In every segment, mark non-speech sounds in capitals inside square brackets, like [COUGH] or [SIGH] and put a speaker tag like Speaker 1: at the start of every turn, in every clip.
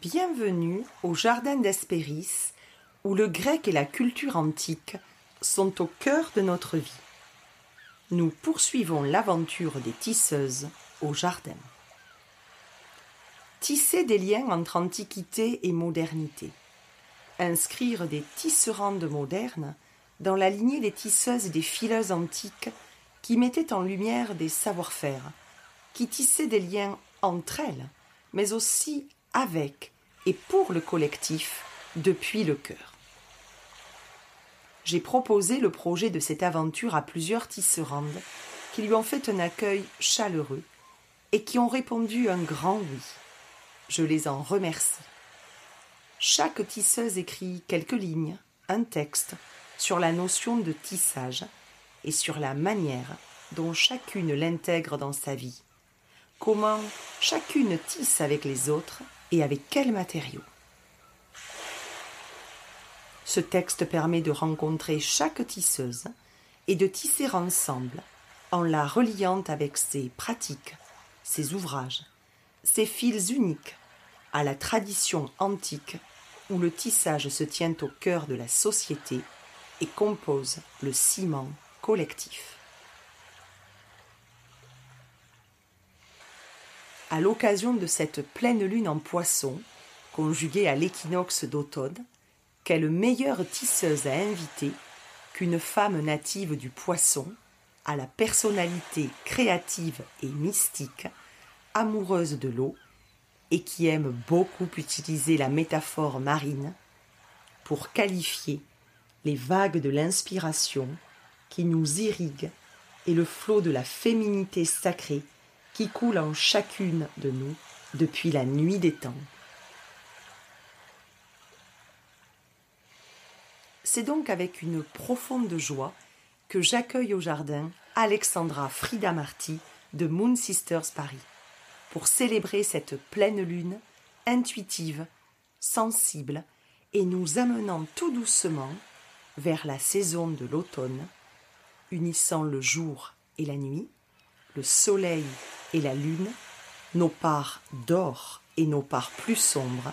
Speaker 1: Bienvenue au Jardin d'Hespéris, où le grec et la culture antique sont au cœur de notre vie. Nous poursuivons l'aventure des tisseuses au jardin. Tisser des liens entre antiquité et modernité. Inscrire des tisserandes modernes dans la lignée des tisseuses et des fileuses antiques qui mettaient en lumière des savoir-faire, qui tissaient des liens entre elles, mais aussi avec et pour le collectif depuis le cœur. J'ai proposé le projet de cette aventure à plusieurs tisserandes qui lui ont fait un accueil chaleureux et qui ont répondu un grand oui. Je les en remercie. Chaque tisseuse écrit quelques lignes, un texte, sur la notion de tissage et sur la manière dont chacune l'intègre dans sa vie. Comment chacune tisse avec les autres et avec quels matériaux. Ce texte permet de rencontrer chaque tisseuse et de tisser ensemble en la reliant avec ses pratiques, ses ouvrages, ses fils uniques à la tradition antique où le tissage se tient au cœur de la société et compose le ciment collectif. À l'occasion de cette pleine lune en poisson, conjuguée à l'équinoxe d'automne, quelle meilleure tisseuse à inviter qu'une femme native du poisson, à la personnalité créative et mystique, amoureuse de l'eau, et qui aime beaucoup utiliser la métaphore marine pour qualifier les vagues de l'inspiration qui nous irriguent et le flot de la féminité sacrée qui coule en chacune de nous depuis la nuit des temps. C'est donc avec une profonde joie que j'accueille au jardin Alexandra Frida Marty de Moon Sisters Paris pour célébrer cette pleine lune intuitive, sensible et nous amenant tout doucement vers la saison de l'automne, unissant le jour et la nuit, le soleil et la lune, nos parts d'or et nos parts plus sombres,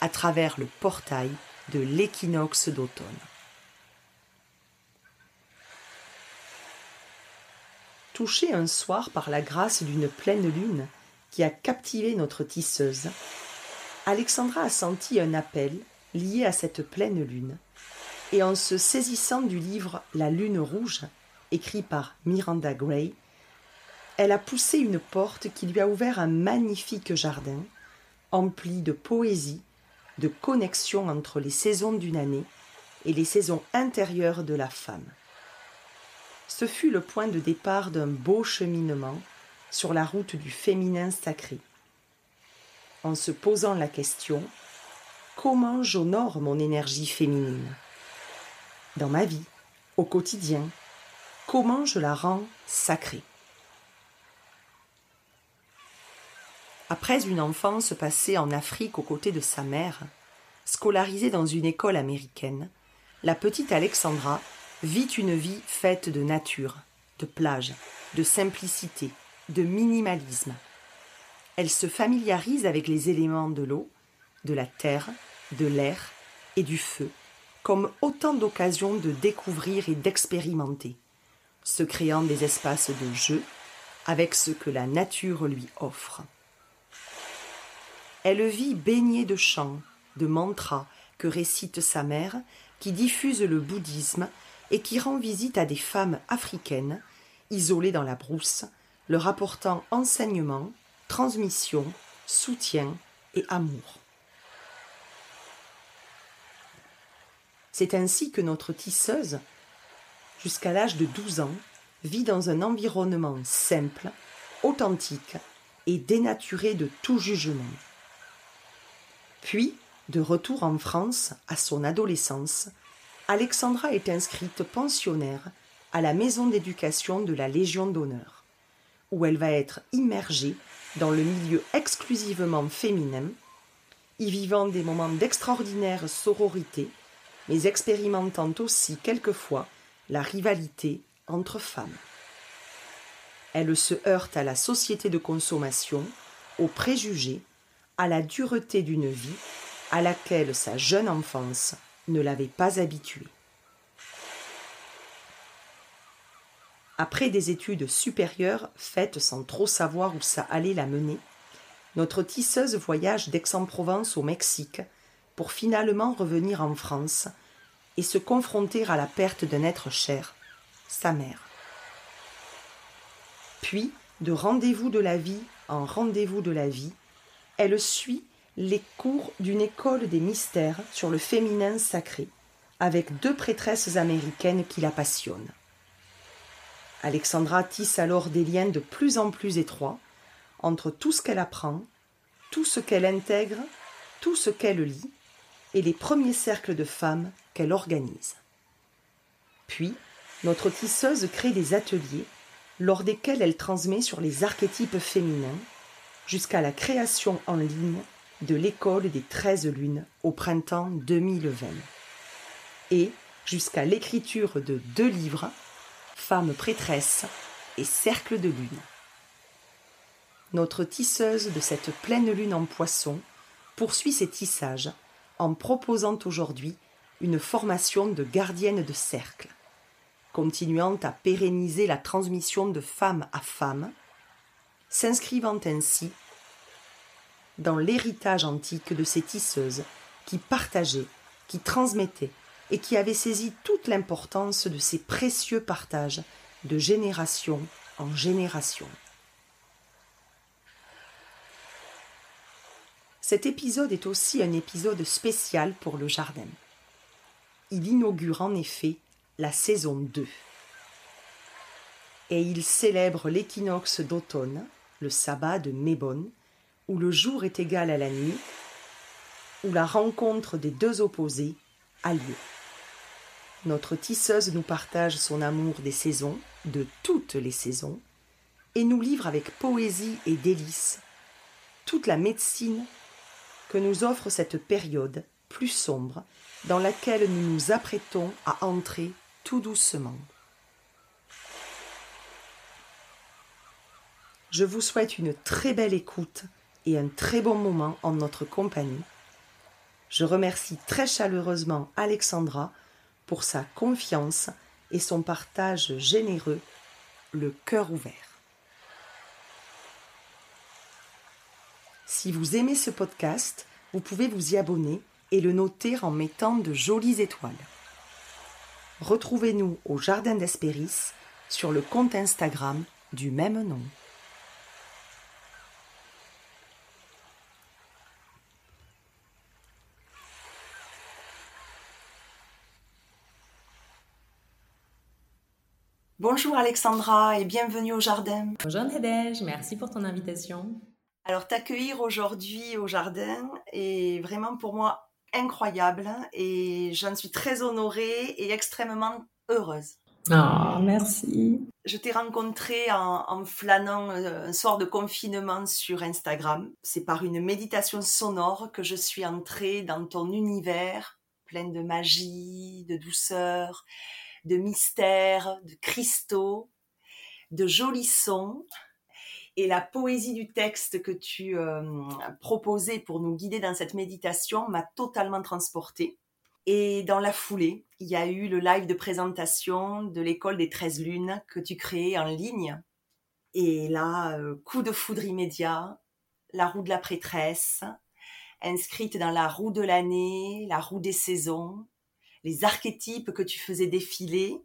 Speaker 1: à travers le portail de l'équinoxe d'automne. Touchée un soir par la grâce d'une pleine lune qui a captivé notre tisseuse, Alexandra a senti un appel lié à cette pleine lune, et en se saisissant du livre La Lune rouge, écrit par Miranda Gray, elle a poussé une porte qui lui a ouvert un magnifique jardin, empli de poésie, de connexion entre les saisons d'une année et les saisons intérieures de la femme. Ce fut le point de départ d'un beau cheminement sur la route du féminin sacré. En se posant la question comment j'honore mon énergie féminine? Dans ma vie, au quotidien, comment je la rends sacrée? Après une enfance passée en Afrique aux côtés de sa mère, scolarisée dans une école américaine, la petite Alexandra vit une vie faite de nature, de plage, de simplicité, de minimalisme. Elle se familiarise avec les éléments de l'eau, de la terre, de l'air et du feu, comme autant d'occasions de découvrir et d'expérimenter, se créant des espaces de jeu avec ce que la nature lui offre. Elle vit baignée de chants, de mantras que récite sa mère, qui diffuse le bouddhisme et qui rend visite à des femmes africaines, isolées dans la brousse, leur apportant enseignement, transmission, soutien et amour. C'est ainsi que notre tisseuse, jusqu'à l'âge de 12 ans, vit dans un environnement simple, authentique et dénaturé de tout jugement. Puis, de retour en France à son adolescence, Alexandra est inscrite pensionnaire à la maison d'éducation de la Légion d'honneur, où elle va être immergée dans le milieu exclusivement féminin, y vivant des moments d'extraordinaire sororité, mais expérimentant aussi quelquefois la rivalité entre femmes. Elle se heurte à la société de consommation, aux préjugés, à la dureté d'une vie à laquelle sa jeune enfance ne l'avait pas habituée. Après des études supérieures faites sans trop savoir où ça allait la mener, notre tisseuse voyage d'Aix-en-Provence au Mexique pour finalement revenir en France et se confronter à la perte d'un être cher, sa mère. Puis, de rendez-vous de la vie en rendez-vous de la vie, elle suit les cours d'une école des mystères sur le féminin sacré, avec deux prêtresses américaines qui la passionnent. Alexandra tisse alors des liens de plus en plus étroits entre tout ce qu'elle apprend, tout ce qu'elle intègre, tout ce qu'elle lit, et les premiers cercles de femmes qu'elle organise. Puis, notre tisseuse crée des ateliers lors desquels elle transmet sur les archétypes féminins jusqu'à la création en ligne de l'école des treize lunes au printemps 2020 et jusqu'à l'écriture de deux livres, Femmes prêtresses et Cercle de lune. Notre tisseuse de cette pleine lune en poisson poursuit ses tissages en proposant aujourd'hui une formation de gardienne de cercle continuant à pérenniser la transmission de femme à femme, s'inscrivant ainsi dans l'héritage antique de ces tisseuses qui partageaient, qui transmettaient et qui avaient saisi toute l'importance de ces précieux partages de génération en génération. Cet épisode est aussi un épisode spécial pour le jardin. Il inaugure en effet la saison 2. Et il célèbre l'équinoxe d'automne, le sabbat de Mébon, où le jour est égal à la nuit, où la rencontre des deux opposés a lieu. Notre tisseuse nous partage son amour des saisons, de toutes les saisons, et nous livre avec poésie et délice toute la médecine que nous offre cette période plus sombre dans laquelle nous nous apprêtons à entrer tout doucement. Je vous souhaite une très belle écoute et un très bon moment en notre compagnie. Je remercie très chaleureusement Alexandra pour sa confiance et son partage généreux, le cœur ouvert. Si vous aimez ce podcast, vous pouvez vous y abonner et le noter en mettant de jolies étoiles. Retrouvez-nous au Jardin d'Espéris sur le compte Instagram du même nom. Bonjour Alexandra et bienvenue au jardin.
Speaker 2: Bonjour Nadège, merci pour ton invitation.
Speaker 1: Alors t'accueillir aujourd'hui au jardin est vraiment pour moi incroyable et j'en suis très honorée et extrêmement heureuse.
Speaker 2: Ah, merci.
Speaker 1: Je t'ai rencontré en, flânant euh, un soir de confinement sur Instagram. C'est par une méditation sonore que je suis entrée dans ton univers plein de magie, de douceur, de mystère, de cristaux, de jolis sons et la poésie du texte que tu euh, proposais pour nous guider dans cette méditation m'a totalement transportée. Et dans la foulée, il y a eu le live de présentation de l'école des 13 lunes que tu créais en ligne. Et là, euh, coup de foudre immédiat, la roue de la prêtresse, inscrite dans la roue de l'année, la roue des saisons, les archétypes que tu faisais défiler.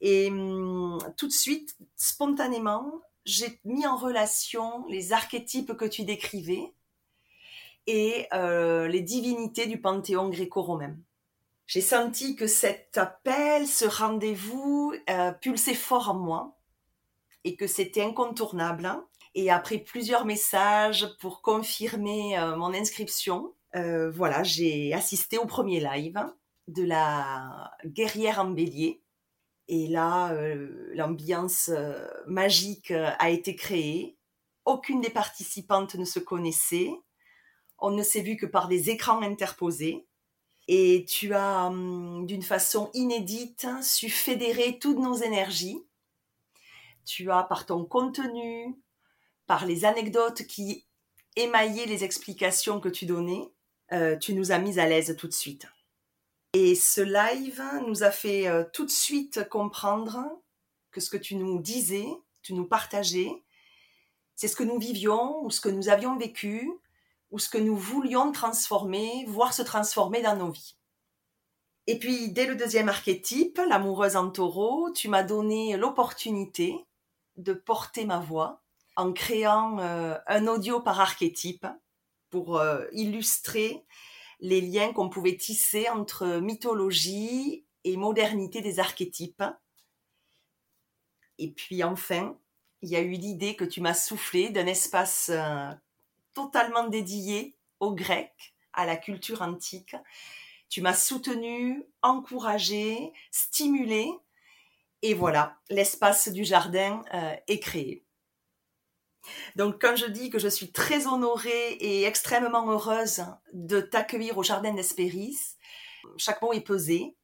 Speaker 1: Et hum, tout de suite, spontanément, j'ai mis en relation les archétypes que tu décrivais et euh, les divinités du panthéon gréco-romain. J'ai senti que cet appel, ce rendez-vous euh, pulsait fort en moi et que c'était incontournable. Et après plusieurs messages pour confirmer euh, mon inscription, voilà, j'ai assisté au premier live de la guerrière en bélier et là, euh, l'ambiance euh, magique euh, a été créée. Aucune des participantes ne se connaissait. On ne s'est vu que par des écrans interposés. Et tu as, hum, d'une façon inédite, su fédérer toutes nos énergies. Tu as, par ton contenu, par les anecdotes qui émaillé les explications que tu donnais, tu nous as mis à l'aise tout de suite. Et ce live nous a fait euh, tout de suite comprendre que ce que tu nous disais, tu nous partageais, c'est ce que nous vivions ou ce que nous avions vécu ou ce que nous voulions transformer, voir se transformer dans nos vies. Et puis, dès le deuxième archétype, l'amoureuse en taureau, tu m'as donné l'opportunité de porter ma voix en créant euh, un audio par archétype pour euh, illustrer les liens qu'on pouvait tisser entre mythologie et modernité des archétypes. Et puis enfin, il y a eu l'idée que tu m'as soufflé d'un espace euh, totalement dédié au grec, à la culture antique. Tu m'as soutenu, encouragé, stimulé. Et voilà, l'espace du jardin euh, est créé. Donc quand je dis que je suis très honorée et extrêmement heureuse de t'accueillir au Jardin d'Espéris, chaque mot est pesé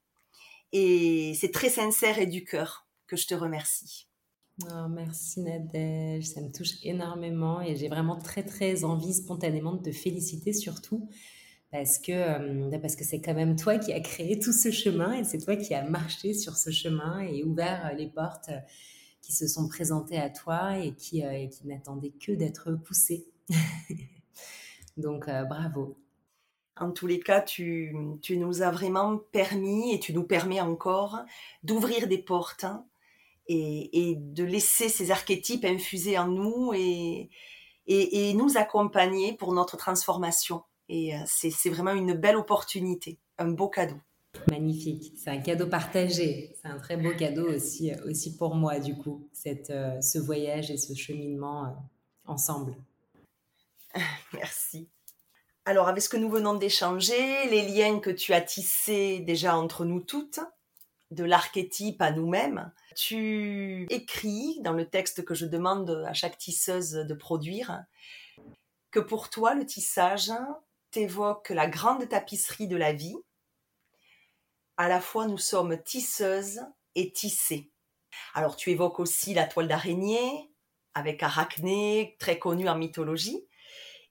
Speaker 1: et c'est très sincère et du cœur que je te remercie.
Speaker 2: Oh, merci Nadège, ça me touche énormément et j'ai vraiment très très envie spontanément de te féliciter surtout parce que euh, parce que c'est quand même toi qui as créé tout ce chemin et c'est toi qui as marché sur ce chemin et ouvert les portes qui se sont présentés à toi et qui, euh, n'attendaient que d'être poussés. [LAUGHS] Donc, euh, bravo.
Speaker 1: En tous les cas, tu, nous as vraiment permis et tu nous permets encore d'ouvrir des portes hein, et, de laisser ces archétypes infuser en nous et nous accompagner pour notre transformation. Et euh, c'est vraiment une belle opportunité, un beau cadeau.
Speaker 2: Magnifique, c'est un cadeau partagé. C'est un très beau cadeau aussi, euh, aussi pour moi, du coup, cette, euh, ce voyage et ce cheminement euh, ensemble. [LAUGHS]
Speaker 1: Merci. Alors, avec ce que nous venons d'échanger, les liens que tu as tissés déjà entre nous toutes, de l'archétype à nous-mêmes, tu écris dans le texte que je demande à chaque tisseuse de produire que pour toi, le tissage t'évoque la grande tapisserie de la vie à la fois nous sommes tisseuses et tissées. Alors tu évoques aussi la toile d'araignée, avec Arachné, très connue en mythologie,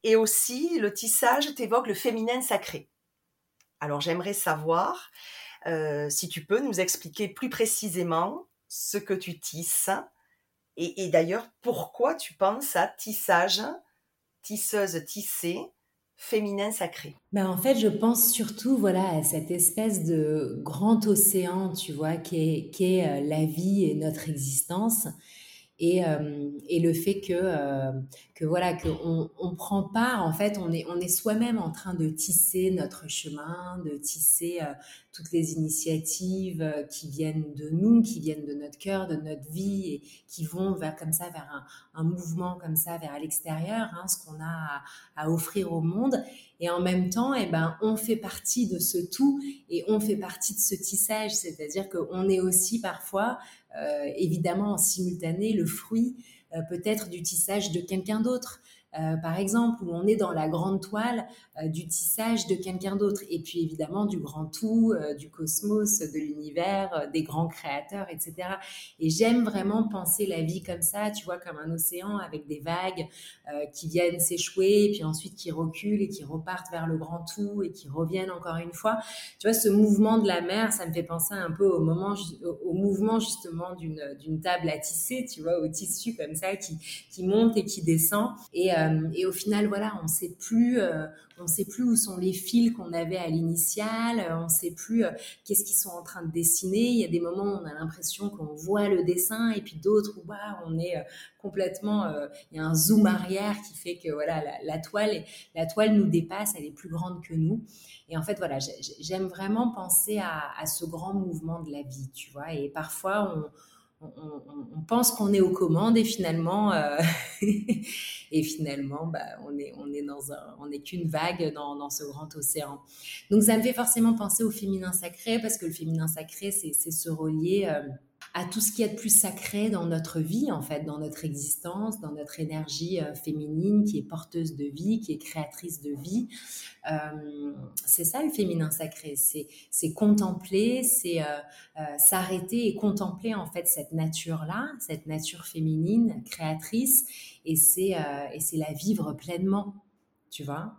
Speaker 1: et aussi le tissage t'évoque le féminin sacré. Alors j'aimerais savoir euh, si tu peux nous expliquer plus précisément ce que tu tisses, et, et d'ailleurs pourquoi tu penses à tissage, tisseuse tissée, féminin sacré
Speaker 2: ben En fait, je pense surtout voilà, à cette espèce de grand océan, tu vois, qui est, euh, la vie et notre existence. Et, euh, et, le fait que, euh, que voilà qu'on on prend part en fait on est on est soi-même en train de tisser notre chemin de tisser toutes les initiatives qui viennent de nous qui viennent de notre cœur de notre vie et qui vont vers comme ça vers un, un mouvement comme ça vers l'extérieur hein, ce qu'on a à, offrir au monde. Et en même temps eh ben on fait partie de ce tout et on fait partie de ce tissage. C'est-à-dire qu'on est aussi parfois euh, évidemment en simultané le fruit euh, peut-être du tissage de quelqu'un d'autre. Euh, par exemple, où on est dans la grande toile euh, du tissage de quelqu'un d'autre, et puis évidemment du grand tout, euh, du cosmos, de l'univers, des grands créateurs, etc. Et j'aime vraiment penser la vie comme ça, tu vois, comme un océan avec des vagues qui viennent s'échouer, puis ensuite qui reculent et qui repartent vers le grand tout et qui reviennent encore une fois. Tu vois, ce mouvement de la mer, ça me fait penser un peu au moment, au mouvement justement d'une table à tisser, tu vois, au tissu comme ça qui, qui monte et qui descend. Et euh, et au final, voilà, on sait plus, euh, sait plus où sont les fils qu'on avait à l'initial, euh, on sait plus qu'est-ce qu'ils sont en train de dessiner. Il y a des moments où on a l'impression qu'on voit le dessin, et puis d'autres où bah, on est complètement, il y a un zoom arrière qui fait que voilà, la, toile, la toile nous dépasse, elle est plus grande que nous. Et en fait, voilà, j'aime vraiment penser à, à, ce grand mouvement de la vie, tu vois. Et parfois, on on, pense qu'on est aux commandes et finalement, euh, [LAUGHS] et finalement, bah, on est, on est dans un, on n'est qu'une vague dans, ce grand océan. Donc, ça me fait forcément penser au féminin sacré parce que le féminin sacré, c'est se relier. Euh, à tout ce qui est de plus sacré dans notre vie, en fait, dans notre existence, dans notre énergie euh, féminine qui est porteuse de vie, qui est créatrice de vie. Euh, c'est ça le féminin sacré, c'est contempler, c'est euh, s'arrêter et contempler en fait cette nature-là, cette nature féminine créatrice, et c'est la vivre pleinement tu vois.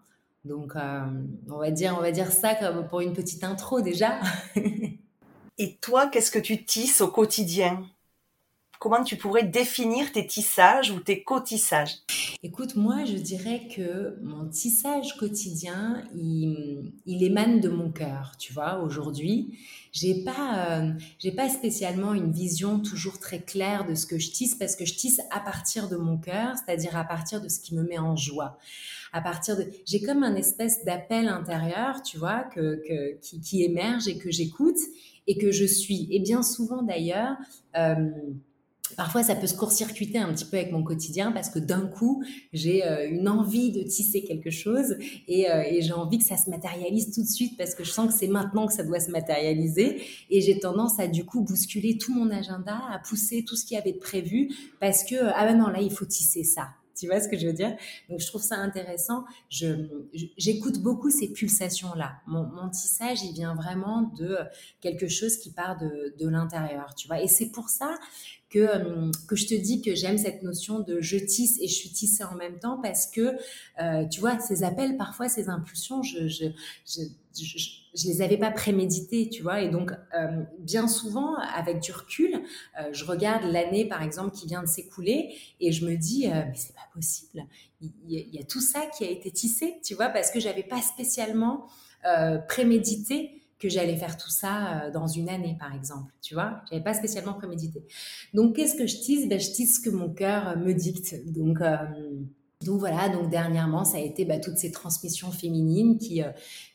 Speaker 2: Donc, on, va dire, on va dire ça comme pour une petite intro déjà. [LAUGHS]
Speaker 1: Et toi, qu'est-ce que tu tisses au quotidien? Comment tu pourrais définir tes tissages ou tes cotissages?
Speaker 2: Écoute, moi, je dirais que mon tissage quotidien, il, émane de mon cœur, tu vois. Aujourd'hui, j'ai pas, euh, pas spécialement une vision toujours très claire de ce que je tisse parce que je tisse à partir de mon cœur, c'est-à-dire à partir de ce qui me met en joie. À partir de, j'ai comme un espèce d'appel intérieur, tu vois, que, qui émerge et que j'écoute et que je suis. Et bien souvent d'ailleurs, euh, Parfois, ça peut se court-circuiter un petit peu avec mon quotidien parce que d'un coup, j'ai euh, une envie de tisser quelque chose euh, et, j'ai envie que ça se matérialise tout de suite parce que je sens que c'est maintenant que ça doit se matérialiser et j'ai tendance à du coup bousculer tout mon agenda, à pousser tout ce qui avait de prévu parce que ah ben non là il faut tisser ça tu vois ce que je veux dire? Donc, je trouve ça intéressant. j'écoute beaucoup ces pulsations-là. Mon, tissage, il vient vraiment de quelque chose qui part de, de l'intérieur, tu vois. Et c'est pour ça que, que je te dis que j'aime cette notion de je tisse et je suis tissée en même temps parce que, euh, tu vois, ces appels, parfois, ces impulsions, je, les avais pas préméditées, tu vois. Et donc, euh, bien souvent, avec du recul, je regarde l'année, par exemple, qui vient de s'écouler et je me dis, mais c'est pas possible. Il, il, y a tout ça qui a été tissé, tu vois, parce que j'avais pas spécialement prémédité que j'allais faire tout ça euh, dans une année, par exemple. Tu vois, j'avais pas spécialement prémédité. Donc, qu'est-ce que je tisse? Ben, Je tisse ce que mon cœur euh, me dicte. Donc, euh, donc voilà, donc dernièrement, ça a été bah, toutes ces transmissions féminines qui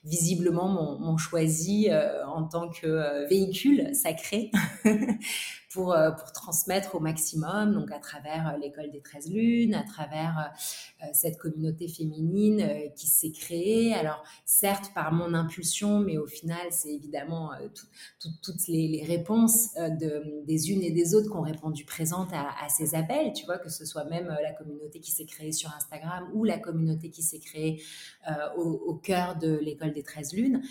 Speaker 2: visiblement m'ont choisi en tant que véhicule sacré [LAUGHS] pour, euh, pour transmettre au maximum, donc à travers euh, l'école des 13 lunes, à travers euh, cette communauté féminine qui s'est créée. Alors certes par mon impulsion, mais au final c'est évidemment toutes les, réponses de, des unes et des autres qui ont répondu présentes à, ces appels, tu vois, que ce soit même la communauté qui s'est créée sur Instagram ou la communauté qui s'est créée au, cœur de l'école des 13 lunes.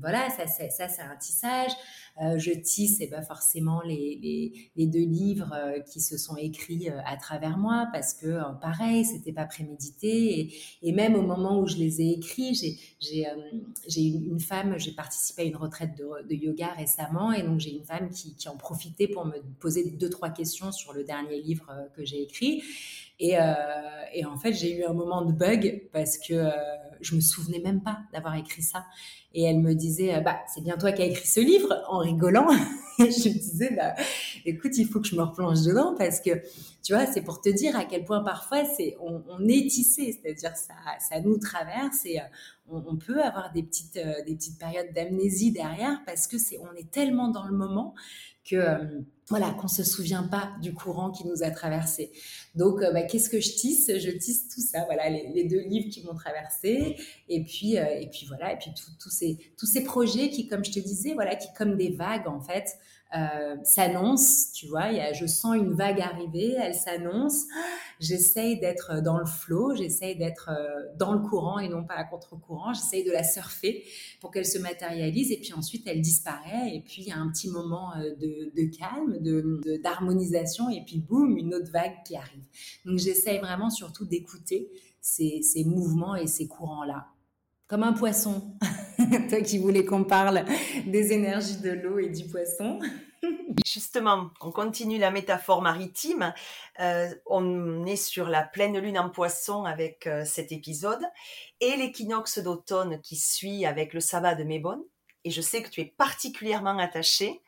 Speaker 2: voilà, ça c'est un tissage. Euh, je tisse et ben forcément les, les, deux livres euh, qui se sont écrits euh, à travers moi parce que pareil, c'était pas prémédité. Et, et, même au moment où je les ai écrits, j'ai j'ai une, une, femme, j'ai participé à une retraite de, de, yoga récemment. Et donc j'ai une femme qui, qui en profitait pour me poser deux trois questions sur le dernier livre que j'ai écrit. Et, euh, et, en fait, j'ai eu un moment de bug parce que euh, je me souvenais même pas d'avoir écrit ça. Et elle me disait, bah, c'est bien toi qui as écrit ce livre, en rigolant. [LAUGHS] et je disais, bah, écoute, il faut que je me replonge dedans parce que, tu vois, c'est pour te dire à quel point parfois c'est, on, on est tissé, c'est-à-dire ça, ça nous traverse et euh, on, peut avoir des petites, des petites périodes d'amnésie derrière parce que c'est, on est tellement dans le moment que voilà, qu'on se souvient pas du courant qui nous a traversé. Donc, euh, bah, qu'est-ce que je tisse? Je tisse tout ça, voilà, les, deux livres qui m'ont traversé, et puis, euh, et puis voilà, et puis tous ces, tous ces projets qui, comme je te disais, voilà, qui comme des vagues en fait, euh, s'annonce, tu vois, je sens une vague arriver, elle s'annonce, j'essaye d'être dans le flot, j'essaye d'être euh, dans le courant et non pas à contre-courant, j'essaye de la surfer pour qu'elle se matérialise et puis ensuite elle disparaît et puis il y a un petit moment euh, de, de calme, de, d'harmonisation et puis boum, une autre vague qui arrive. Donc j'essaye vraiment surtout d'écouter ces, ces mouvements et ces courants-là comme un poisson. [LAUGHS] Toi qui voulais qu'on parle des énergies de l'eau et du poisson. [LAUGHS]
Speaker 1: Justement, on continue la métaphore maritime. Euh, on est sur la pleine lune en poisson avec euh, cet épisode et l'équinoxe d'automne qui suit avec le sabbat de Mébone. Et je sais que tu es particulièrement attaché,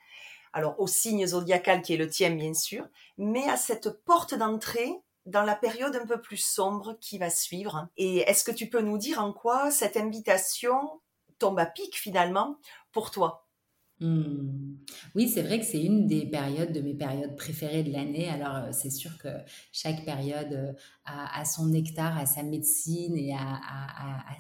Speaker 1: alors au signe zodiacal qui est le tien bien sûr, mais à cette porte d'entrée dans la période un peu plus sombre qui va suivre. Et est-ce que tu peux nous dire en quoi cette invitation tombe à pic finalement pour toi?
Speaker 2: Hmm. Oui, c'est vrai que c'est une des périodes de mes périodes préférées de l'année. Alors, euh, c'est sûr que chaque période euh, a, son nectar, a sa médecine et a,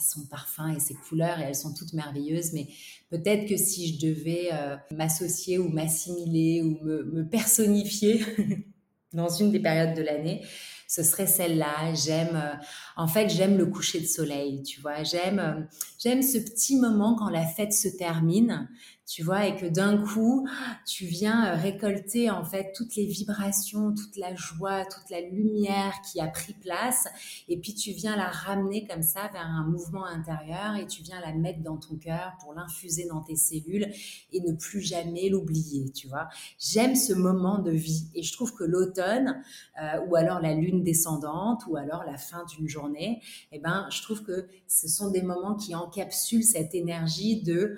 Speaker 2: son parfum et ses couleurs, et elles sont toutes merveilleuses. Mais peut-être que si je devais euh, m'associer ou m'assimiler ou me, me personnifier [LAUGHS] dans une des périodes de l'année, ce serait celle-là. J'aime, euh, en fait, j'aime le coucher de soleil, tu vois. J'aime, euh, j'aime ce petit moment quand la fête se termine. Tu vois, et que d'un coup, tu viens euh, récolter en fait toutes les vibrations, toute la joie, toute la lumière qui a pris place, et puis tu viens la ramener comme ça vers un mouvement intérieur, et tu viens la mettre dans ton cœur pour l'infuser dans tes cellules et ne plus jamais l'oublier, tu vois. J'aime ce moment de vie, et je trouve que l'automne, euh, ou alors la lune descendante, ou alors la fin d'une journée, eh ben, je trouve que ce sont des moments qui encapsulent cette énergie de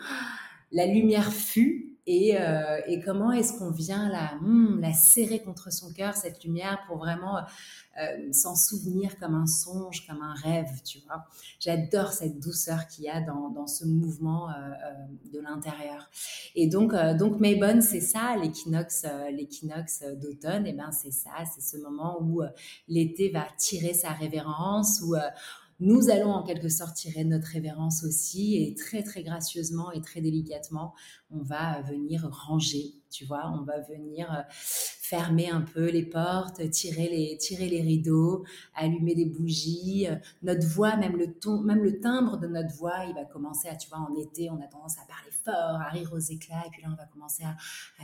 Speaker 2: la lumière fut et, euh, et comment est-ce qu'on vient la, hmm, la serrer contre son cœur, cette lumière, pour vraiment euh, s'en souvenir comme un songe, comme un rêve, tu vois. J'adore cette douceur qu'il y a dans, ce mouvement euh, de l'intérieur. Et donc, donc Maybonne, c'est ça, l'équinoxe, l'équinoxe d'automne, et ben c'est ça, c'est ce moment où l'été va tirer sa révérence, où nous allons en quelque sorte tirer notre révérence aussi et très très gracieusement et très délicatement, on va venir ranger, tu vois, on va venir euh, fermer un peu les portes, tirer les, tirer les rideaux, allumer des bougies. Euh, notre voix, même le ton, même le timbre de notre voix, il va commencer à, tu vois, en été, on a tendance à parler fort, à rire aux éclats, et puis là, on va commencer à,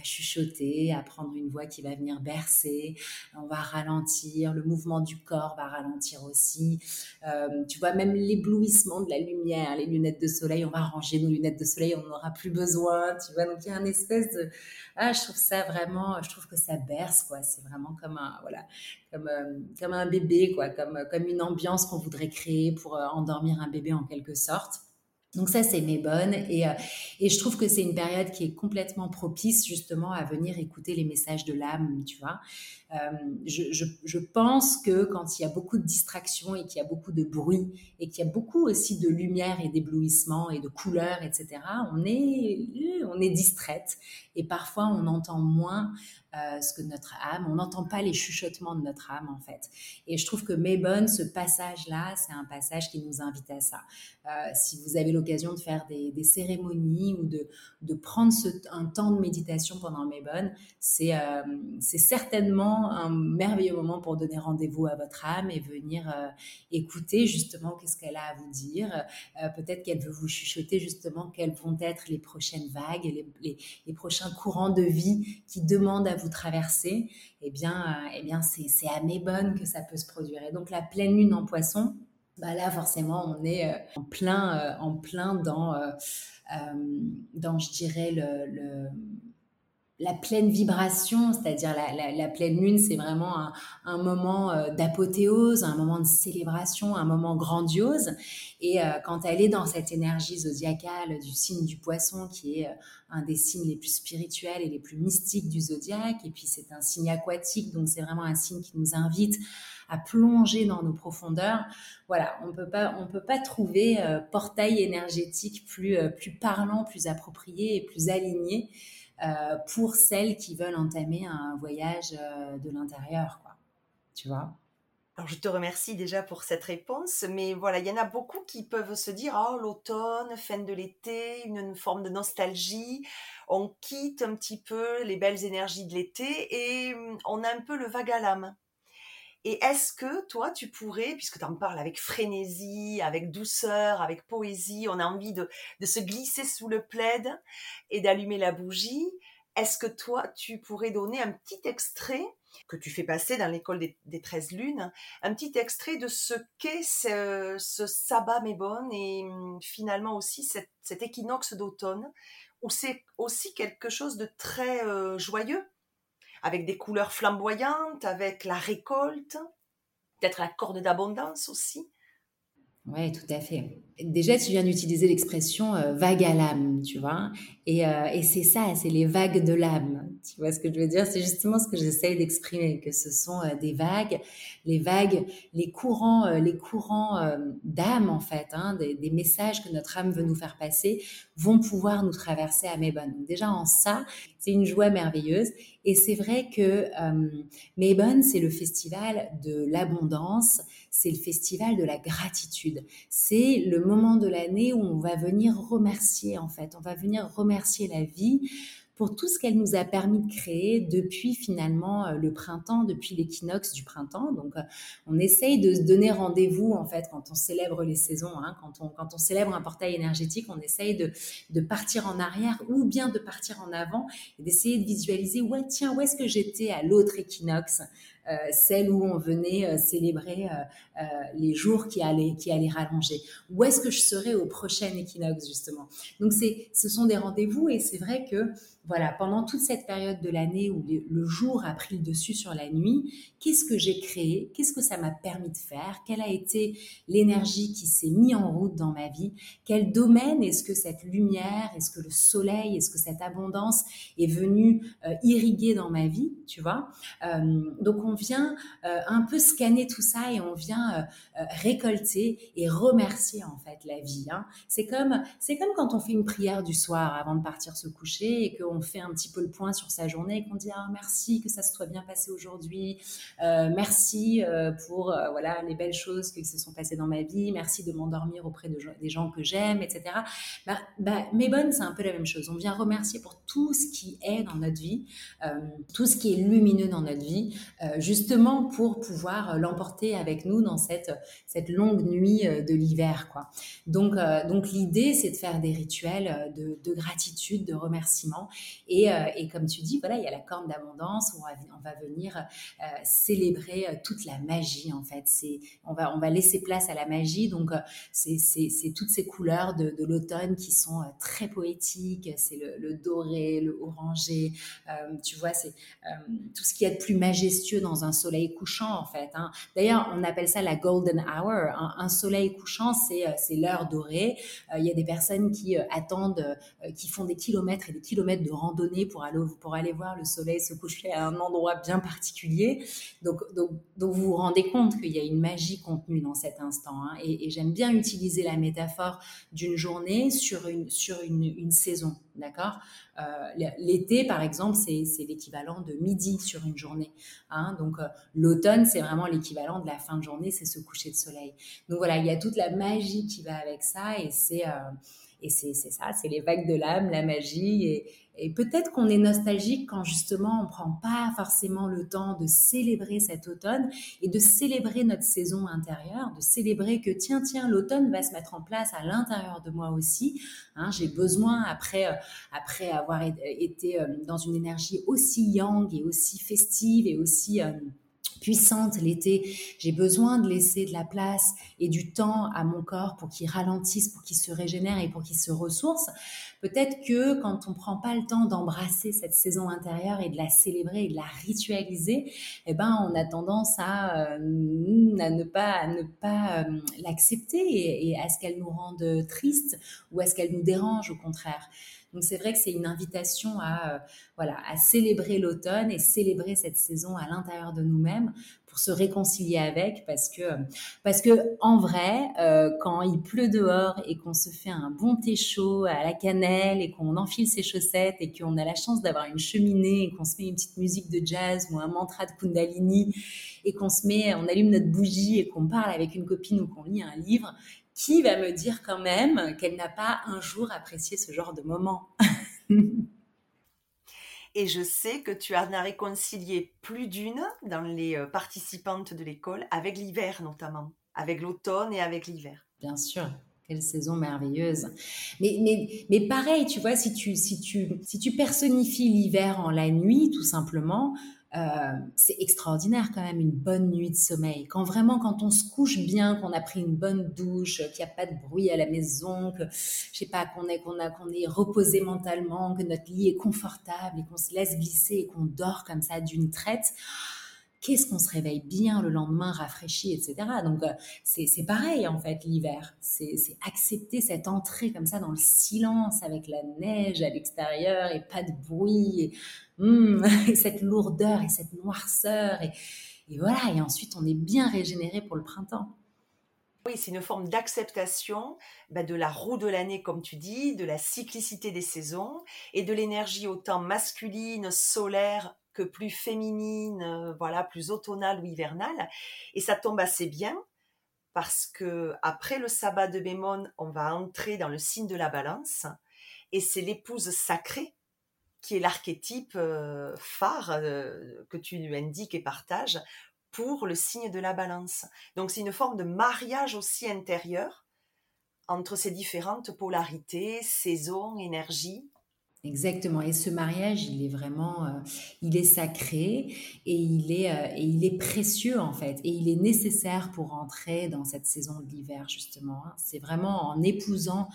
Speaker 2: chuchoter, à prendre une voix qui va venir bercer. On va ralentir, le mouvement du corps va ralentir aussi. Euh, tu vois, même l'éblouissement de la lumière, les lunettes de soleil, on va ranger nos lunettes de soleil, on n'en aura plus besoin, tu vois. Donc, il y a une espèce de, ah, je trouve ça vraiment, je trouve que ça berce, quoi. C'est vraiment comme un, voilà, comme, euh, comme un bébé, quoi, comme, comme une ambiance qu'on voudrait créer pour euh, endormir un bébé en quelque sorte. Donc ça, c'est mes bonnes. Et, euh, et je trouve que c'est une période qui est complètement propice justement à venir écouter les messages de l'âme, tu vois. Euh, je, je, je, pense que quand il y a beaucoup de distractions et qu'il y a beaucoup de bruit et qu'il y a beaucoup aussi de lumière et d'éblouissement et de couleurs, etc., on est, on est distraite et parfois on entend moins euh, ce que notre âme, on n'entend pas les chuchotements de notre âme en fait. Et je trouve que Mébonne, ce passage-là, c'est un passage qui nous invite à ça. Euh, si vous avez l'occasion de faire des, cérémonies ou de, de prendre ce, un temps de méditation pendant Mébonne, c'est euh, certainement un merveilleux moment pour donner rendez-vous à votre âme et venir euh, écouter justement qu'est-ce qu'elle a à vous dire. Peut-être qu'elle veut vous chuchoter justement quelles vont être les prochaines vagues, les, les, les prochains courants de vie qui demandent à vous traverser, eh bien, euh, eh bien c'est, à mes bonnes que ça peut se produire. Et donc la pleine lune en poisson, bah là forcément on est euh, en plein, euh, en plein dans, dans je dirais le la pleine vibration, c'est-à-dire la, pleine lune, c'est vraiment un, moment euh, d'apothéose, un moment de célébration, un moment grandiose. Et euh, quand elle est dans cette énergie zodiacale du signe du poisson, qui est euh, un des signes les plus spirituels et les plus mystiques du zodiaque, et puis c'est un signe aquatique, donc c'est vraiment un signe qui nous invite à plonger dans nos profondeurs. Voilà, on peut pas, on peut pas trouver portail énergétique plus, parlant, plus approprié et plus aligné pour celles qui veulent entamer un voyage euh, de l'intérieur, quoi. Tu vois?
Speaker 1: Alors, je te remercie déjà pour cette réponse, mais voilà, il y en a beaucoup qui peuvent se dire, oh, l'automne, fin de l'été, une, forme de nostalgie, on quitte un petit peu les belles énergies de l'été et hum, on a un peu le vague à l'âme. Et est-ce que toi, tu pourrais, puisque tu en parles avec frénésie, avec douceur, avec poésie, on a envie de, de se glisser sous le plaid et d'allumer la bougie, est-ce que toi, tu pourrais donner un petit extrait que tu fais passer dans l'école des, des 13 lunes, un petit extrait de ce qu'est ce, ce sabbat mébon et hum, finalement aussi cet, cet équinoxe d'automne, où c'est aussi quelque chose de très euh, joyeux? Avec des couleurs flamboyantes, avec la récolte, peut-être la corde d'abondance aussi.
Speaker 2: Oui, tout à fait. Déjà, tu viens d'utiliser l'expression euh, vague à l'âme, tu vois? Et, euh, et c'est ça, c'est les vagues de l'âme. Tu vois ce que je veux dire? C'est justement ce que j'essaye d'exprimer, que ce sont euh, des vagues, les vagues, les courants, les courants d'âme, en fait, hein, des, messages que notre âme veut nous faire passer, vont pouvoir nous traverser à Mébonne. Donc déjà, en ça, c'est une joie merveilleuse. Et c'est vrai que Mébonne, c'est le festival de l'abondance, c'est le festival de la gratitude. C'est le moment de l'année où on va venir remercier, en fait. On va venir remercier la vie pour tout ce qu'elle nous a permis de créer depuis finalement euh, le printemps, depuis l'équinoxe du printemps. Donc, euh, on essaye de se donner rendez-vous en fait quand on célèbre les saisons, hein, quand, on, quand on célèbre un portail énergétique, on essaye de, de partir en arrière ou bien de partir en avant et d'essayer de visualiser, ouais, tiens, où est-ce que j'étais à l'autre équinoxe celle où on venait euh, célébrer euh, les jours qui allaient, qui allaient rallonger. Où est-ce que je serai au prochain équinoxe, justement? Donc, ce sont des rendez-vous et c'est vrai que voilà, pendant toute cette période de l'année où le jour a pris le dessus sur la nuit, qu'est-ce que j'ai créé? Qu'est-ce que ça m'a permis de faire? Quelle a été l'énergie qui s'est mise en route dans ma vie? Quel domaine est-ce que cette lumière, est-ce que le soleil, est-ce que cette abondance est venue euh, irriguer dans ma vie Tu vois? Euh, Donc on vient euh, un peu scanner tout ça et on vient récolter et remercier en fait la vie. Hein. C'est comme c'est comme quand on fait une prière du soir avant de partir se coucher et que on fait un petit peu le point sur sa journée qu'on dit ah, merci que ça se soit bien passé aujourd'hui, euh, merci euh, pour euh, voilà les belles choses qui se sont passées dans ma vie, merci de m'endormir auprès de, des gens que j'aime, etc. Bah, bah, mais bonne, c'est un peu la même chose. On vient remercier pour tout ce qui est dans notre vie, tout ce qui est lumineux dans notre vie, justement pour pouvoir l'emporter avec nous dans cette cette longue nuit de l'hiver, quoi. Donc donc l'idée c'est de faire des rituels de gratitude, de remerciement euh, et, comme tu dis, voilà, il y a la corne d'abondance où on va, venir euh, célébrer euh, toute la magie en fait. C'est, on va, on va laisser place à la magie. Donc c'est, toutes ces couleurs de, l'automne qui sont très poétiques. C'est le, doré, le orangé. tu vois, c'est tout ce qui est de plus majestueux dans un soleil couchant en fait. Hein. D'ailleurs, on appelle ça la golden hour. Un, soleil couchant, c'est, c'est l'heure dorée. Il y a des personnes qui attendent, qui font des kilomètres et des kilomètres de randonnée pour aller, pour aller voir le soleil se coucher à un endroit bien particulier. Donc, donc, donc vous vous rendez compte qu'il y a une magie contenue dans cet instant. Hein. Et, j'aime bien utiliser la métaphore d'une journée sur une, sur une, saison. D'accord? Euh, L'été, par exemple, c'est l'équivalent de midi sur une journée. Hein. Donc, euh, l'automne, c'est vraiment l'équivalent de la fin de journée, c'est ce coucher de soleil. Donc, voilà, il y a toute la magie qui va avec ça et c'est. Euh, ça, c'est les vagues de l'âme, la magie. Et peut-être qu'on est nostalgique quand justement on prend pas forcément le temps de célébrer cet automne et de célébrer notre saison intérieure, de célébrer que tiens, tiens, l'automne va se mettre en place à l'intérieur de moi aussi. Hein, J'ai besoin, après, euh, après avoir été euh, dans une énergie aussi yang et aussi festive et aussi... Euh, puissante l'été. J'ai besoin de laisser de la place et du temps à mon corps pour qu'il ralentisse, pour qu'il se régénère et pour qu'il se ressource. Peut-être que quand on prend pas le temps d'embrasser cette saison intérieure et de la célébrer et de la ritualiser, eh ben on a tendance à, euh, ne pas à ne pas euh, l'accepter et, et à ce qu'elle nous rende triste ou à ce qu'elle nous dérange au contraire. Donc c'est vrai que c'est une invitation à, euh, voilà, à célébrer l'automne et célébrer cette saison à l'intérieur de nous-mêmes pour se réconcilier avec parce que parce que en vrai euh, quand il pleut dehors et qu'on se fait un bon thé chaud à la cannelle et qu'on enfile ses chaussettes et qu'on a la chance d'avoir une cheminée et qu'on se met une petite musique de jazz ou un mantra de Kundalini et qu'on se met on allume notre bougie et qu'on parle avec une copine ou qu'on lit un livre qui va me dire quand même qu'elle n'a pas un jour apprécié ce genre de moment? [LAUGHS]
Speaker 1: Et je sais que tu en as réconcilié plus d'une dans les euh, participantes de l'école avec l'hiver notamment, avec l'automne et avec l'hiver.
Speaker 2: Bien sûr. Quelle saison merveilleuse. Mais, mais, mais pareil, tu vois, si tu, si tu, si tu personnifies l'hiver en la nuit, tout simplement, euh, c'est extraordinaire quand même une bonne nuit de sommeil. Quand vraiment, quand on se couche bien, qu'on a pris une bonne douche, qu'il n'y a pas de bruit à la maison, que je sais pas, qu'on est qu'on a qu'on est reposé mentalement, que notre lit est confortable et qu'on se laisse glisser et qu'on dort comme ça d'une traite qu'est-ce qu'on se réveille bien le lendemain, rafraîchi, etc. Donc, euh, c'est pareil, en fait, l'hiver. C'est accepter cette entrée comme ça dans le silence avec la neige à l'extérieur et pas de bruit, hum, [LAUGHS] et, cette lourdeur et cette noirceur. Et, voilà, et ensuite, on est bien régénéré pour le printemps.
Speaker 1: Oui, c'est une forme d'acceptation bah, de la roue de l'année, comme tu dis, de la cyclicité des saisons et de l'énergie autant masculine, solaire, que plus féminine, euh, voilà, plus automnale ou hivernale. Et ça tombe assez bien parce que après le sabbat de Bémon, on va entrer dans le signe de la balance et c'est l'épouse sacrée qui est l'archétype euh, phare euh, que tu indiques et partages pour le signe de la balance. Donc c'est une forme de mariage aussi intérieur entre ces différentes polarités, saisons, énergies.
Speaker 2: Exactement. Et ce mariage, il est vraiment, euh, il est sacré et il est, et il est précieux en fait. Et il est nécessaire pour entrer dans cette saison de l'hiver justement. Hein. C'est vraiment en épousant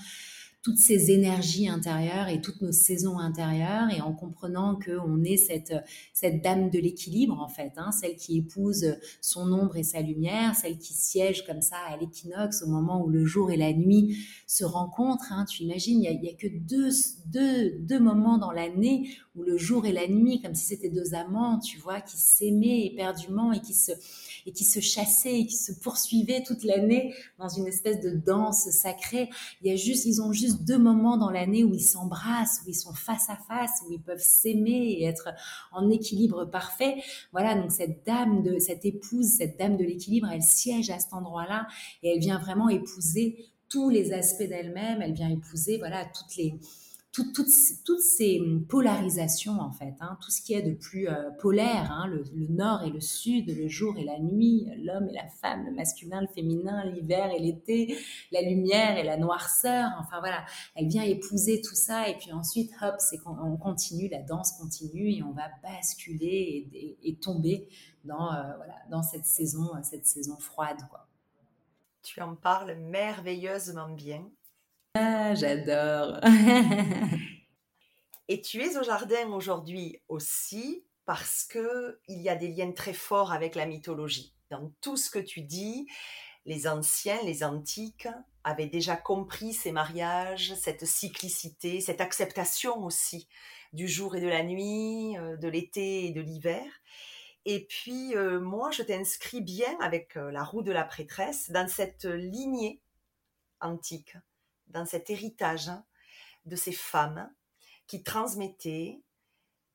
Speaker 2: toutes ces énergies intérieures et toutes nos saisons intérieures et en comprenant qu'on est cette, cette dame de l'équilibre en fait, hein, celle qui épouse son ombre et sa lumière, celle qui siège comme ça à l'équinoxe au moment où le jour et la nuit se rencontrent. Hein. Tu imagines, il n'y a, a, que deux, deux, deux moments dans l'année où le jour et la nuit, comme si c'était deux amants, tu vois, qui s'aimaient éperdument et qui se et qui se chassaient et qui se poursuivaient toute l'année dans une espèce de danse sacrée. Il y a juste, ils ont juste deux moments dans l'année où ils s'embrassent, où ils sont face à face, où ils peuvent s'aimer et être en équilibre parfait. Voilà, donc cette dame de, cette épouse, cette dame de l'équilibre, elle siège à cet endroit-là et elle vient vraiment épouser tous les aspects d'elle-même. Elle vient épouser, voilà, toutes les, toutes, ces polarisations, en fait, hein, tout ce qui est de plus euh, polaire, hein, le, nord et le sud, le jour et la nuit, l'homme et la femme, le masculin, le féminin, l'hiver et l'été, la lumière et la noirceur, enfin voilà, elle vient épouser tout ça, et puis ensuite, hop, c'est qu'on continue, la danse continue, et on va basculer et, tomber dans, euh, voilà, dans cette saison, cette saison froide.
Speaker 1: Tu en parles merveilleusement bien.
Speaker 2: Ah, j'adore. [LAUGHS]
Speaker 1: Et tu es au jardin aujourd'hui aussi parce que il y a des liens très forts avec la mythologie. Dans tout ce que tu dis, les anciens, les antiques avaient déjà compris ces mariages, cette cyclicité, cette acceptation aussi du jour et de la nuit, euh, de l'été et de l'hiver. Et puis euh, moi, je t'inscris bien avec euh, la roue de la prêtresse dans cette lignée antique dans cet héritage de ces femmes qui transmettaient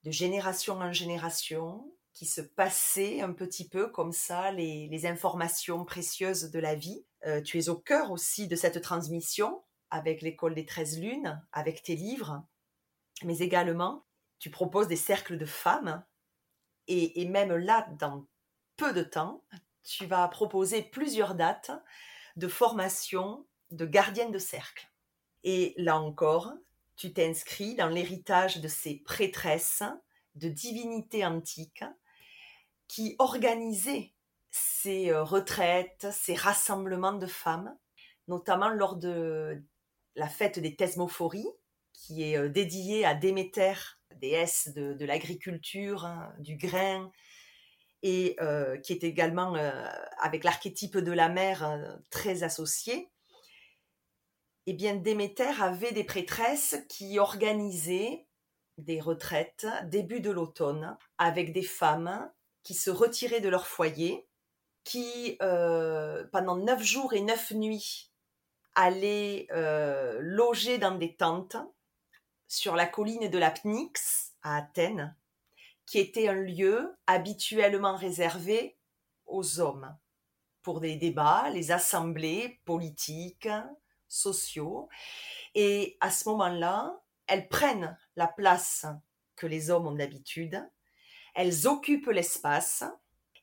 Speaker 1: de génération en génération, qui se passaient un petit peu comme ça les, informations précieuses de la vie. Euh, tu es au cœur aussi de cette transmission avec l'école des 13 lunes, avec tes livres, mais également tu proposes des cercles de femmes et, et même là, dans peu de temps, tu vas proposer plusieurs dates de formation de gardienne de cercle. Et là encore, tu t'inscris dans l'héritage de ces prêtresses de divinités antiques qui organisaient ces euh, retraites, ces rassemblements de femmes, notamment lors de la fête des Thesmophories, qui est euh, dédiée à Déméter, déesse de, l'agriculture, hein, du grain, et euh, qui est également, avec l'archétype de la mer, très associée eh bien, Déméter avait des prêtresses qui organisaient des retraites début de l'automne avec des femmes qui se retiraient de leur foyer, qui euh, pendant neuf jours et neuf nuits allaient euh, loger dans des tentes sur la colline de la Pnyx à Athènes, qui était un lieu habituellement réservé aux hommes pour des débats, les assemblées politiques, sociaux. Et à ce moment-là, elles prennent la place que les hommes ont d'habitude, elles occupent l'espace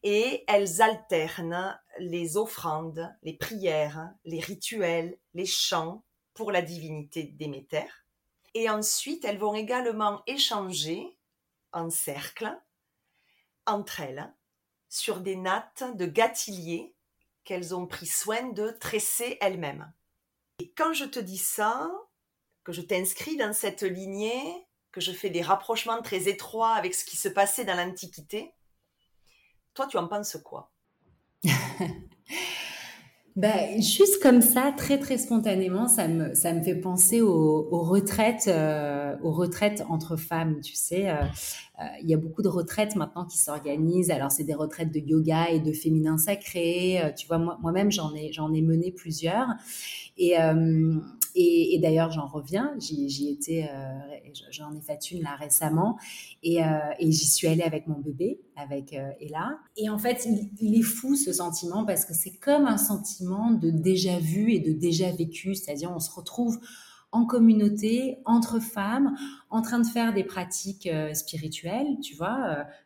Speaker 1: et elles alternent les offrandes, les prières, les rituels, les chants pour la divinité Déméter. Et ensuite, elles vont également échanger en cercle entre elles sur des nattes de gâtilliers qu'elles ont pris soin de tresser elles-mêmes. Et quand je te dis ça, que je t'inscris dans cette lignée, que je fais des rapprochements très étroits avec ce qui se passait dans l'Antiquité, toi, tu en penses quoi? [LAUGHS]
Speaker 2: ben, juste comme ça, très très spontanément, ça me, ça me fait penser aux, retraites, euh, aux retraites entre femmes. Tu sais, euh, euh, il y a beaucoup de retraites maintenant qui s'organisent. Alors c'est des retraites de yoga et de féminin sacré. tu vois, moi, moi-même j'en ai, j'en ai mené plusieurs. Et, et, d'ailleurs, j'en reviens. J'y étais, euh, j'en ai fait une là récemment, et, euh, et j'y suis allée avec mon bébé, avec euh, Ella. Et en fait, il, est fou ce sentiment parce que c'est comme un sentiment de déjà vu et de déjà vécu. C'est-à-dire, on se retrouve en communauté, entre femmes, en train de faire des pratiques euh, spirituelles, tu vois,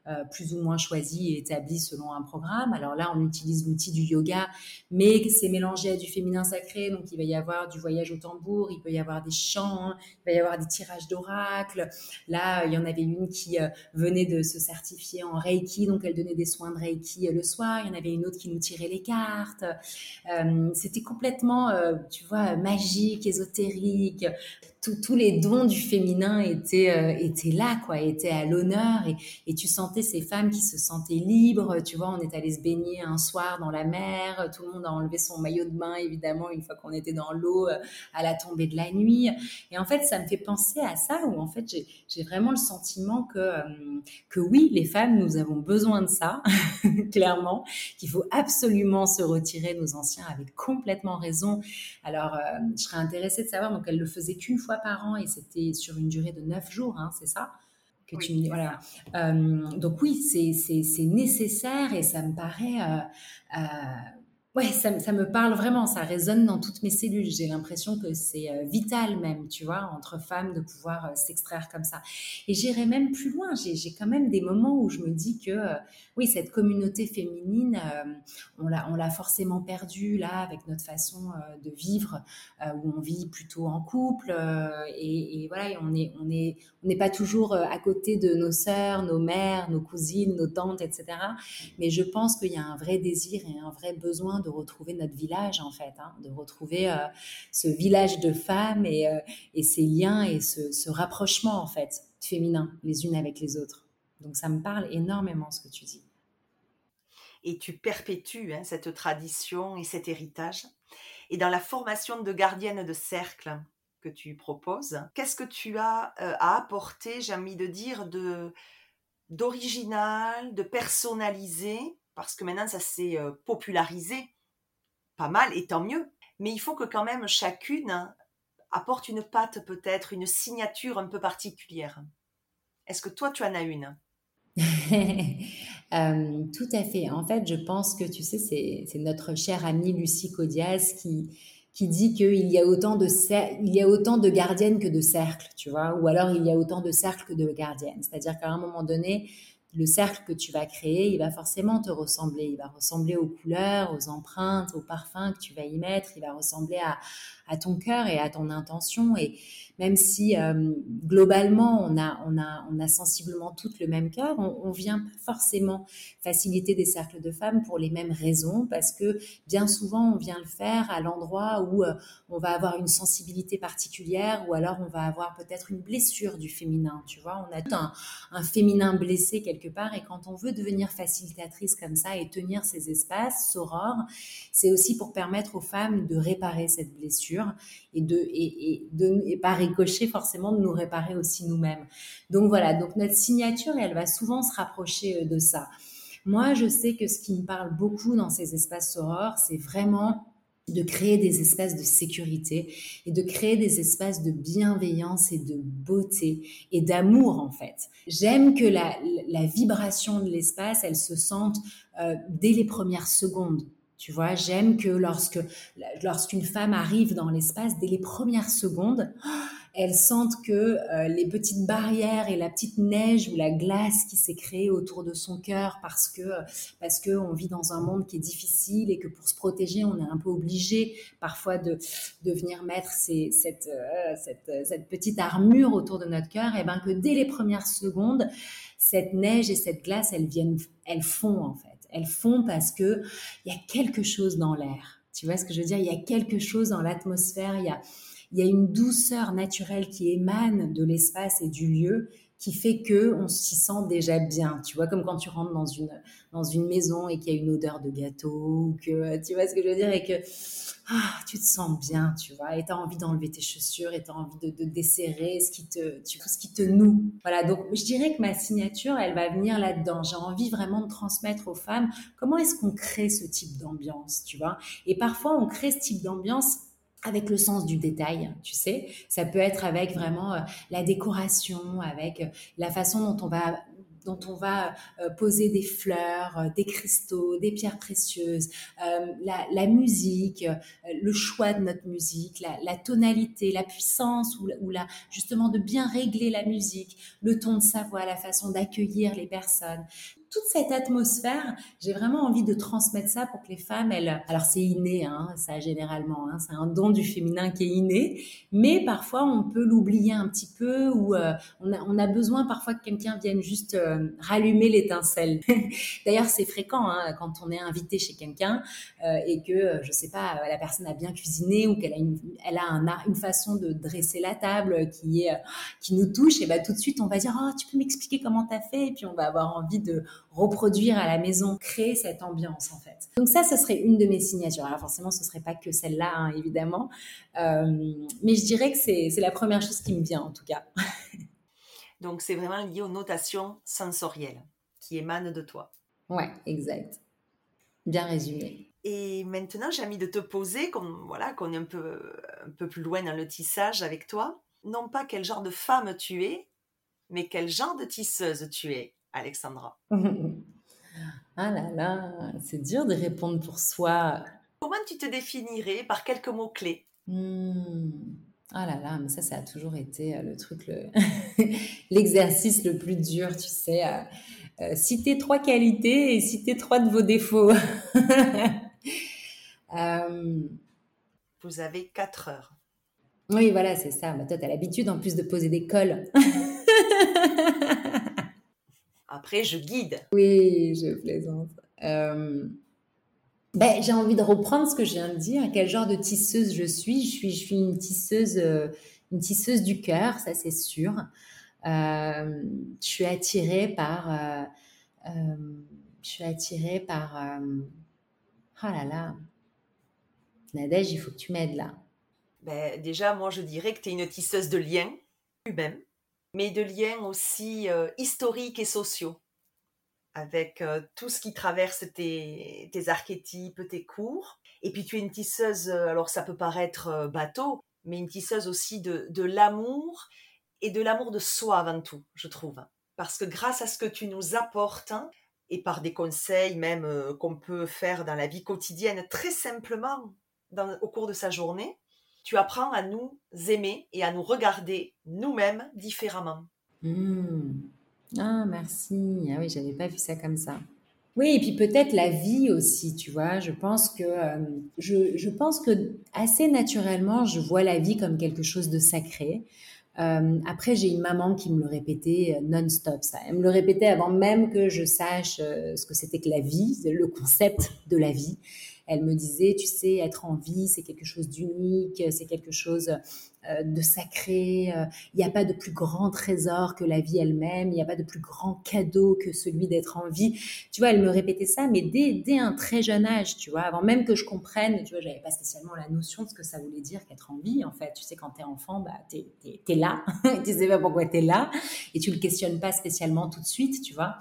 Speaker 2: euh, euh, plus ou moins choisies et établies selon un programme. Alors là, on utilise l'outil du yoga, mais c'est mélangé à du féminin sacré, donc il va y avoir du voyage au tambour, il peut y avoir des chants, il va y avoir des tirages d'oracles. Là, il y en avait une qui venait de se certifier en Reiki, donc elle donnait des soins de Reiki le soir. Il y en avait une autre qui nous tirait les cartes. C'était complètement, tu vois, magique, ésotérique tous les dons du féminin étaient, euh, étaient là, quoi, étaient à l'honneur. Et, et, tu sentais ces femmes qui se sentaient libres. Tu vois, on est allé se baigner un soir dans la mer. Tout le monde a enlevé son maillot de bain, évidemment, une fois qu'on était dans l'eau euh, à la tombée de la nuit. Et en fait, ça me fait penser à ça, où en fait, j'ai vraiment le sentiment que, euh, que oui, les femmes, nous avons besoin de ça, [LAUGHS] clairement, qu'il faut absolument se retirer. Nos anciens avaient complètement raison. Alors, je serais intéressée de savoir, donc elle le faisait qu'une fois par an et c'était sur une durée de neuf jours, hein, c'est ça que tu me voilà. Euh, donc oui, c'est nécessaire et ça me paraît euh, euh, Ouais, ça, me parle vraiment, ça résonne dans toutes mes cellules. J'ai l'impression que c'est euh, vital même, tu vois, entre femmes de pouvoir euh, s'extraire comme ça. Et j'irai même plus loin. J'ai quand même des moments où je me dis que, euh, oui, cette communauté féminine, on l'a forcément perdue là avec notre façon de vivre, où on vit plutôt en couple et, voilà, on n'est pas toujours à côté de nos sœurs, nos mères, nos cousines, nos tantes, etc. Mais je pense qu'il y a un vrai désir et un vrai besoin de retrouver notre village en fait, hein, de retrouver euh, ce village de femmes et, euh, ces liens et ce, rapprochement en fait féminin les unes avec les autres. Donc ça me parle énormément ce que tu dis.
Speaker 1: Et tu perpétues hein, cette tradition et cet héritage. Et dans la formation de gardienne de cercle que tu proposes, qu'est-ce que tu as euh, à apporter, j'ai envie de dire, de d'original, de personnalisé, parce que maintenant ça s'est popularisé pas mal, et tant mieux. Mais il faut que quand même chacune apporte une patte peut-être, une signature un peu particulière. Est-ce que toi, tu en as une? [LAUGHS]
Speaker 2: Euh, Tout à fait. En fait, je pense que, tu sais, c'est notre chère amie Lucie Codias qui, qui dit qu'il y a autant de il y a autant de gardiennes que de cercles, tu vois, ou alors il y a autant de cercles que de gardiennes. C'est-à-dire qu'à un moment donné, le cercle que tu vas créer, il va forcément te ressembler. Il va ressembler aux couleurs, aux empreintes, aux parfums que tu vas y mettre. Il va ressembler à, à ton cœur et à ton intention. Et même si euh, globalement on a, on, a, on a sensiblement toutes le même cœur, on, vient forcément faciliter des cercles de femmes pour les mêmes raisons, parce que bien souvent on vient le faire à l'endroit où euh, on va avoir une sensibilité particulière ou alors on va avoir peut-être une blessure du féminin, tu vois, on a tout un, un féminin blessé quelque part et quand on veut devenir facilitatrice comme ça et tenir ces espaces sorores, c'est aussi pour permettre aux femmes de réparer cette blessure et de et, et de et pas ricocher forcément de nous réparer aussi nous-mêmes. Donc voilà, donc notre signature, elle va souvent se rapprocher euh, de ça. Moi, je sais que ce qui me parle beaucoup dans ces espaces sorores, c'est vraiment de créer des espaces de sécurité et de créer des espaces de bienveillance et de beauté et d'amour en fait. J'aime que la, la, vibration de l'espace, elle se sente euh, dès les premières secondes. Tu vois, j'aime que lorsque lorsqu'une femme arrive dans l'espace, dès les premières secondes, elle sente que euh, les petites barrières et la petite neige ou la glace qui s'est créée autour de son cœur parce que parce que on vit dans un monde qui est difficile et que pour se protéger, on est un peu obligé parfois de de venir mettre euh, cette cette petite armure autour de notre cœur. Et ben que dès les premières secondes, cette neige et cette glace, elles viennent, elles font en fait elles font parce que il y a quelque chose dans l'air. Tu vois ce que je veux dire? Il y a quelque chose dans l'atmosphère. Il y a, il y a une douceur naturelle qui émane de l'espace et du lieu qui fait que on s'y sent déjà bien. Tu vois, comme quand tu rentres dans une dans une maison et qu'il y a une odeur de gâteau, que tu vois ce que je veux dire et que ah, tu te sens bien, tu vois, et tu as envie d'enlever tes chaussures, et tu as envie de, de, desserrer ce qui te, tu, ce qui te noue. Voilà, donc je dirais que ma signature, elle va venir là-dedans. J'ai envie vraiment de transmettre aux femmes comment est-ce qu'on crée ce type d'ambiance, tu vois. Et parfois, on crée ce type d'ambiance avec le sens du détail, tu sais. Ça peut être avec vraiment euh, la décoration, avec euh, la façon dont on va dont on va poser des fleurs, des cristaux, des pierres précieuses, la, musique, le choix de notre musique, la, tonalité, la puissance ou la, justement de bien régler la musique, le ton de sa voix, la façon d'accueillir les personnes toute cette atmosphère, j'ai vraiment envie de transmettre ça pour que les femmes, elles, alors c'est inné, hein, ça généralement, hein, c'est un don du féminin qui est inné, mais parfois on peut l'oublier un petit peu ou euh, on, a, on, a, besoin parfois que quelqu'un vienne juste euh, rallumer l'étincelle. [LAUGHS] D'ailleurs, c'est fréquent hein, quand on est invité chez quelqu'un euh, et que, je sais pas, la personne a bien cuisiné ou qu'elle a une, elle a un, une façon de dresser la table qui est qui nous touche, et bah tout de suite on va dire oh tu peux m'expliquer comment tu as fait? Et puis on va avoir envie de reproduire à la maison, créer cette ambiance en fait. Donc ça, ce serait une de mes signatures. Alors forcément, ce serait pas que celle-là, hein, évidemment, euh, mais je dirais que c'est la première chose qui me vient en tout cas. [LAUGHS]
Speaker 1: Donc c'est vraiment lié aux notations sensorielles qui émanent de toi.
Speaker 2: Ouais, exact. Bien résumé.
Speaker 1: Et maintenant, j'ai envie de te poser, comme voilà, qu'on est un peu, un peu plus loin dans le tissage avec toi, non pas quel genre de femme tu es, mais quel genre de tisseuse tu es. Alexandra [LAUGHS]
Speaker 2: Ah là là, c'est dur de répondre pour soi.
Speaker 1: Comment tu te définirais par quelques mots-clés?
Speaker 2: Hmm. Ah là là, mais ça, ça a toujours été euh, le truc, [LAUGHS] l'exercice le... plus dur, tu sais. Euh, euh, citer trois qualités et citer trois de vos défauts. [LAUGHS]
Speaker 1: Vous avez quatre heures.
Speaker 2: Oui, voilà, c'est ça. Mais toi, tu as l'habitude en plus de poser des cols.
Speaker 1: Après, je guide.
Speaker 2: Oui, je plaisante. Euh, ben, j'ai envie de reprendre ce que je viens de dire. Quel genre de tisseuse je suis? Je suis, je suis une tisseuse, euh, une tisseuse du cœur, ça c'est sûr. Euh, je suis attirée par, je suis attirée par. oh là là, Nadège, il faut que tu m'aides là.
Speaker 1: Ben, déjà, moi, je dirais que tu es une tisseuse de liens humains mais de liens aussi euh, historiques et sociaux, avec euh, tout ce qui traverse tes, archétypes, tes cours. Et puis tu es une tisseuse, euh, alors ça peut paraître bateau, mais une tisseuse aussi de, de l'amour et de l'amour de soi avant tout, je trouve. Parce que grâce à ce que tu nous apportes, hein, et par des conseils même qu'on peut faire dans la vie quotidienne très simplement au cours de sa journée, tu apprends à nous aimer et à nous regarder nous-mêmes différemment.
Speaker 2: Hmm. Ah, merci. Ah oui, j'avais pas vu ça comme ça. Oui, et puis peut-être la vie aussi, tu vois. Je pense que euh, je, pense que assez naturellement, je vois la vie comme quelque chose de sacré. Euh, après, j'ai une maman qui me le répétait euh, non-stop. Ça, elle me le répétait avant même que je sache ce que c'était que la vie, le concept de la vie. Elle me disait, tu sais, être en vie, c'est quelque chose d'unique, c'est quelque chose euh, de sacré. Euh, il n'y a pas de plus grand trésor que la vie elle-même. Il n'y a pas de plus grand cadeau que celui d'être en vie. Tu vois, elle me répétait ça, mais dès, un très jeune âge, tu vois, avant même que je comprenne, tu vois, j'avais pas spécialement la notion de ce que ça voulait dire qu'être en vie, en fait. Tu sais, quand tu es enfant, bah, tu es, là. [LAUGHS] tu sais pas pourquoi tu es là. Et tu le questionnes pas spécialement tout de suite, tu vois.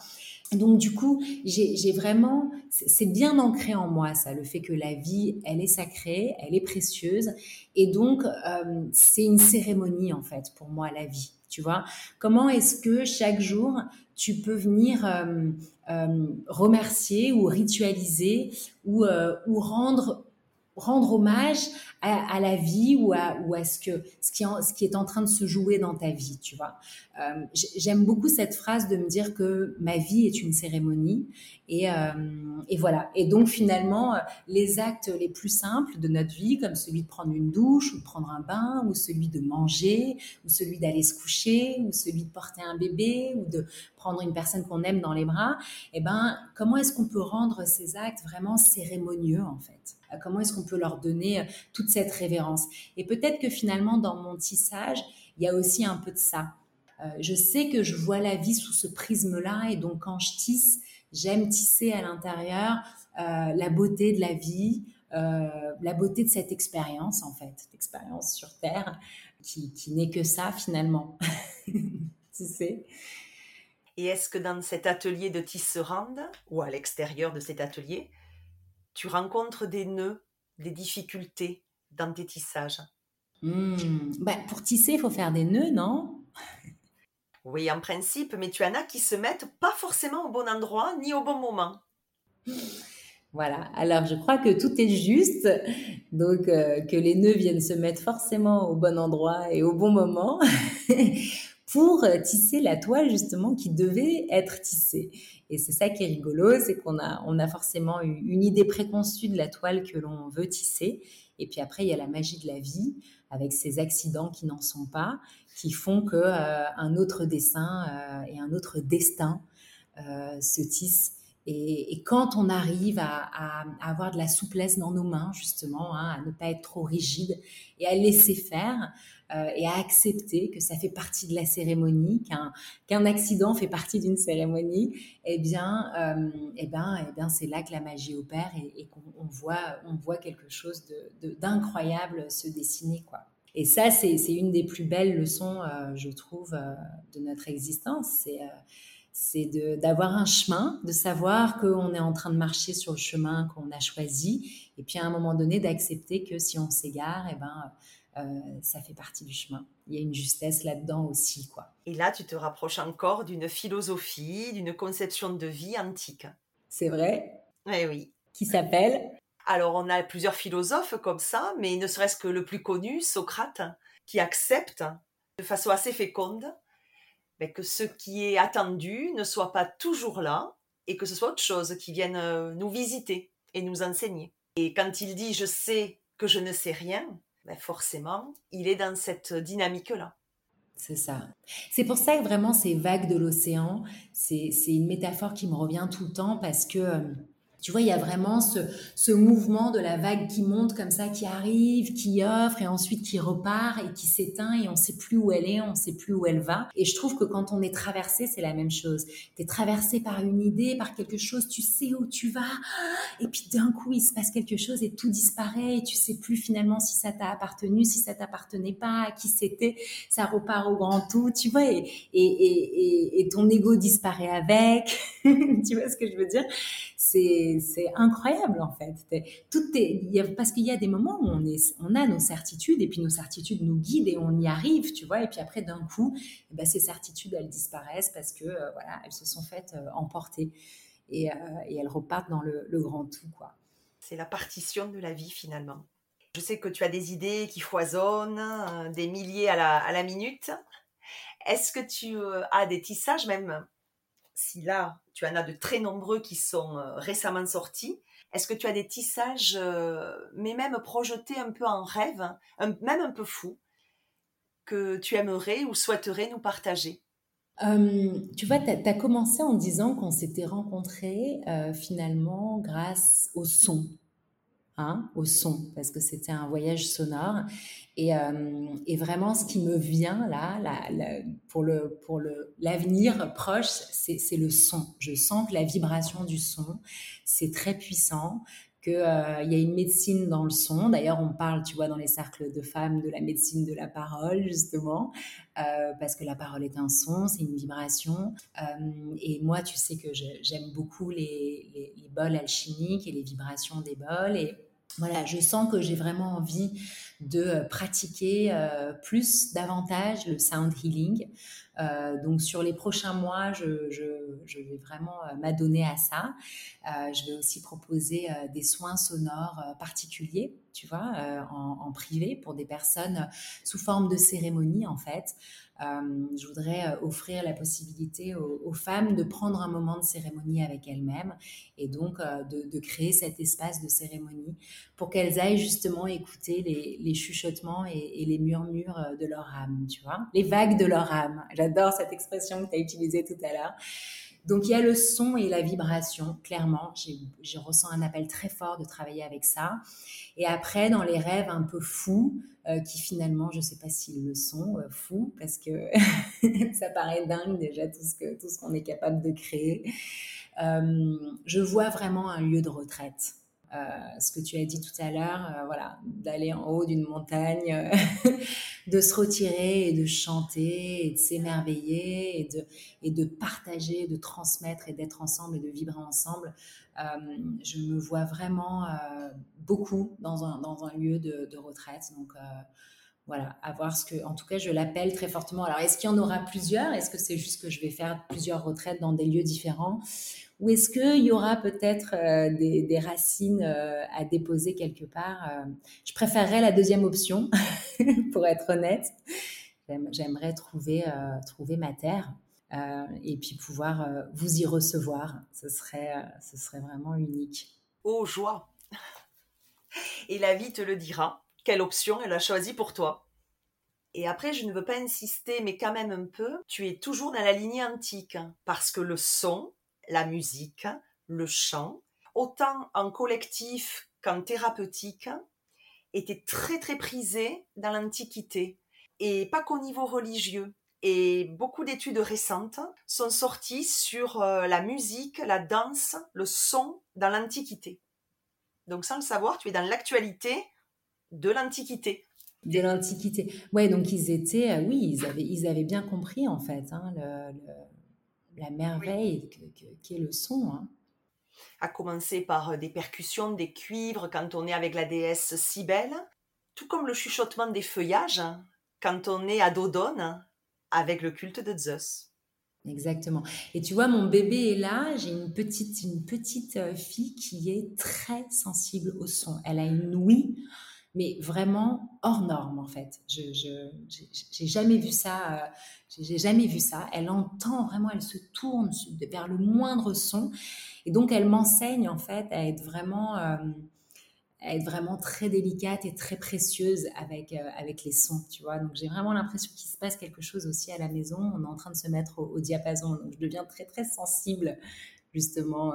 Speaker 2: Donc du coup, j'ai vraiment, c'est bien ancré en moi ça, le fait que la vie, elle est sacrée, elle est précieuse, et donc euh, c'est une cérémonie en fait pour moi la vie. Tu vois, comment est-ce que chaque jour tu peux venir euh, euh, remercier ou ritualiser ou, ou rendre rendre hommage à, la vie ou à, ou à ce, que, ce, qui est en train de se jouer dans ta vie, tu vois. Euh, j'aime beaucoup cette phrase de me dire que ma vie est une cérémonie. Et, euh, et voilà. Et donc finalement, les actes les plus simples de notre vie, comme celui de prendre une douche ou de prendre un bain, ou celui de manger, ou celui d'aller se coucher, ou celui de porter un bébé, ou de prendre une personne qu'on aime dans les bras, eh ben, comment est-ce qu'on peut rendre ces actes vraiment cérémonieux en fait? euh, Comment est-ce qu'on peut leur donner euh, toute cette révérence? Et peut-être que finalement, dans mon tissage, il y a aussi un peu de ça. Euh, je sais que je vois la vie sous ce prisme-là, et donc quand je tisse, j'aime tisser à l'intérieur la beauté de la vie, la beauté de cette expérience en fait, cette expérience sur Terre, qui, qui n'est que ça finalement. [LAUGHS] tu sais?
Speaker 1: Et est-ce que dans cet atelier de tisserande, ou à l'extérieur de cet atelier, tu rencontres des nœuds, des difficultés dans tes tissages.
Speaker 2: Hmm. bah, Pour tisser, il faut faire des nœuds, non? [LAUGHS]
Speaker 1: Oui, en principe, mais tu en as qui se mettent pas forcément au bon endroit ni au bon moment. [LAUGHS]
Speaker 2: Voilà, alors je crois que tout est juste, donc euh, que les nœuds viennent se mettre forcément au bon endroit et au bon moment [LAUGHS] pour tisser la toile justement qui devait être tissée. Et c'est ça qui est rigolo, c'est qu'on a, on a forcément une idée préconçue de la toile que l'on veut tisser. Et puis après, il y a la magie de la vie avec ces accidents qui n'en sont pas, qui font que euh, un autre dessin euh, et un autre destin se tissent et, quand on arrive à, avoir de la souplesse dans nos mains, justement, hein, à ne pas être trop rigide et à laisser faire euh, et à accepter que ça fait partie de la cérémonie, qu'un accident fait partie d'une cérémonie, eh bien, euh, eh ben, eh bien, c'est là que la magie opère et, qu'on voit, quelque chose d'incroyable se dessiner, quoi. Et ça, c'est une des plus belles leçons, euh, je trouve, de notre existence. C'est d'avoir un chemin, de savoir qu'on est en train de marcher sur le chemin qu'on a choisi, et puis à un moment donné d'accepter que si on s'égare, eh ben, euh, ça fait partie du chemin. Il y a une justesse là-dedans aussi, quoi.
Speaker 1: Et là, tu te rapproches encore d'une philosophie, d'une conception de vie antique.
Speaker 2: C'est vrai.
Speaker 1: Eh oui.
Speaker 2: Qui s'appelle
Speaker 1: Alors, on a plusieurs philosophes comme ça, mais ne serait-ce que le plus connu, Socrate, qui accepte de façon assez féconde que ce qui est attendu ne soit pas toujours là et que ce soit autre chose qui vienne euh, nous visiter et nous enseigner. Et quand il dit je sais que je ne sais rien, ben forcément, il est dans cette dynamique-là.
Speaker 2: C'est ça. C'est pour ça que vraiment ces vagues de l'océan, c'est une métaphore qui me revient tout le temps parce que euh, tu vois, il y a vraiment ce, ce, mouvement de la vague qui monte comme ça, qui arrive, qui offre et ensuite qui repart et qui s'éteint et on sait plus où elle est, on sait plus où elle va. Et je trouve que quand on est traversé, c'est la même chose. Tu es traversé par une idée, par quelque chose, tu sais où tu vas et puis d'un coup, il se passe quelque chose et tout disparaît et tu sais plus finalement si ça t'a appartenu, si ça t'appartenait pas, à qui c'était, ça repart au grand tout, tu vois, et, et, et, et ton ego disparaît avec. [LAUGHS] tu vois ce que je veux dire? C'est incroyable en fait. Tout est, parce qu'il y a des moments où on, a nos certitudes et puis nos certitudes nous guident et on y arrive, tu vois. Et puis après, d'un coup, eh ben, ces certitudes, elles disparaissent parce que euh, voilà, elles se sont faites euh, emporter et, euh, et, elles repartent dans le, grand tout, quoi.
Speaker 1: C'est la partition de la vie finalement. Je sais que tu as des idées qui foisonnent, des milliers à la minute. Est-ce que tu as des tissages même si là, tu en as de très nombreux qui sont euh, récemment sortis, est-ce que tu as des tissages, euh, mais même projetés un peu en rêve, même un peu fou, que tu aimerais ou souhaiterais nous partager?
Speaker 2: Tu vois, tu as, commencé en disant qu'on s'était rencontrés euh, finalement grâce au son. Hein, au son, parce que c'était un voyage sonore. Et, euh, vraiment, ce qui me vient là, pour le pour le l'avenir proche, c'est le son. Je sens que la vibration du son, c'est très puissant. Qu'il euh, y a une médecine dans le son. D'ailleurs, on parle, tu vois, dans les cercles de femmes, de la médecine de la parole, justement, euh, parce que la parole est un son, c'est une vibration. et moi, tu sais que j'aime beaucoup les, les, les bols alchimiques et les vibrations des bols. Et voilà, je sens que j'ai vraiment envie de euh, pratiquer euh, plus, davantage le sound healing. Euh, donc sur les prochains mois, je, vais vraiment m'adonner à ça. je vais aussi proposer des soins sonores particuliers, tu vois, en, privé pour des personnes sous forme de cérémonie en fait. Euh, je voudrais euh, offrir la possibilité aux, femmes de prendre un moment de cérémonie avec elles-mêmes et donc euh, de, créer cet espace de cérémonie pour qu'elles aillent justement écouter les, chuchotements et, les murmures de leur âme, tu vois, les vagues de leur âme. Cette expression que tu as utilisée tout à l'heure. Donc il y a le son et la vibration, clairement. Je ressens un appel très fort de travailler avec ça. Et après, dans les rêves un peu fous, euh, qui finalement, je ne sais pas s'ils le sont, euh, fous, parce que [LAUGHS] ça paraît dingue déjà tout ce que tout ce qu'on est capable de créer. Euh, je vois vraiment un lieu de retraite. Euh, ce que tu as dit tout à l'heure, euh, voilà, d'aller en haut d'une montagne, euh, [LAUGHS] de se retirer et de chanter et de s'émerveiller et de, partager, de transmettre et d'être ensemble et de vibrer ensemble. je me vois vraiment beaucoup dans un, dans un lieu de, de retraite. Donc voilà, à voir ce que, en tout cas, je l'appelle très fortement. Alors, est-ce qu'il y en aura plusieurs? Est-ce que c'est juste que je vais faire plusieurs retraites dans des lieux différents? Ou est-ce qu'il y aura peut-être euh, des, racines euh, à déposer quelque part euh? Je préférerais la deuxième option, [LAUGHS] pour être honnête. J'aimerais trouver, trouver ma terre et puis pouvoir vous y recevoir. Ce serait, ce serait vraiment unique.
Speaker 1: Oh, joie Et la vie te le dira quelle option elle a choisi pour toi. Et après, je ne veux pas insister, mais quand même un peu, tu es toujours dans la lignée antique, parce que le son, la musique, le chant, autant en collectif qu'en thérapeutique, étaient très très prisés dans l'Antiquité, et pas qu'au niveau religieux. Et beaucoup d'études récentes sont sorties sur euh, la musique, la danse, le son dans l'Antiquité. Donc sans le savoir, tu es dans l'actualité de l'Antiquité.
Speaker 2: De l'Antiquité. Ouais, donc ils étaient, euh, oui, ils avaient, ils avaient bien compris en fait hein, la merveille qu'est le son. Hein.
Speaker 1: À commencer par euh, des percussions, des cuivres quand on est avec la déesse Cybèle, tout comme le chuchotement des feuillages hein, quand on est à Dodone avec le culte de Zeus.
Speaker 2: Exactement. Et tu vois, mon bébé est là. J'ai une petite, une petite euh, fille qui est très sensible au son. Elle a une ouïe mais vraiment hors norme en fait. Je j'ai jamais vu ça. Euh, j'ai jamais vu ça. Elle entend vraiment, elle se tourne vers le moindre son, et donc elle m'enseigne en fait à être vraiment euh, être vraiment très délicate et très précieuse avec euh, avec les sons, tu vois. Donc j'ai vraiment l'impression qu'il se passe quelque chose aussi à la maison. On est en train de se mettre au, diapason, donc je deviens très très sensible justement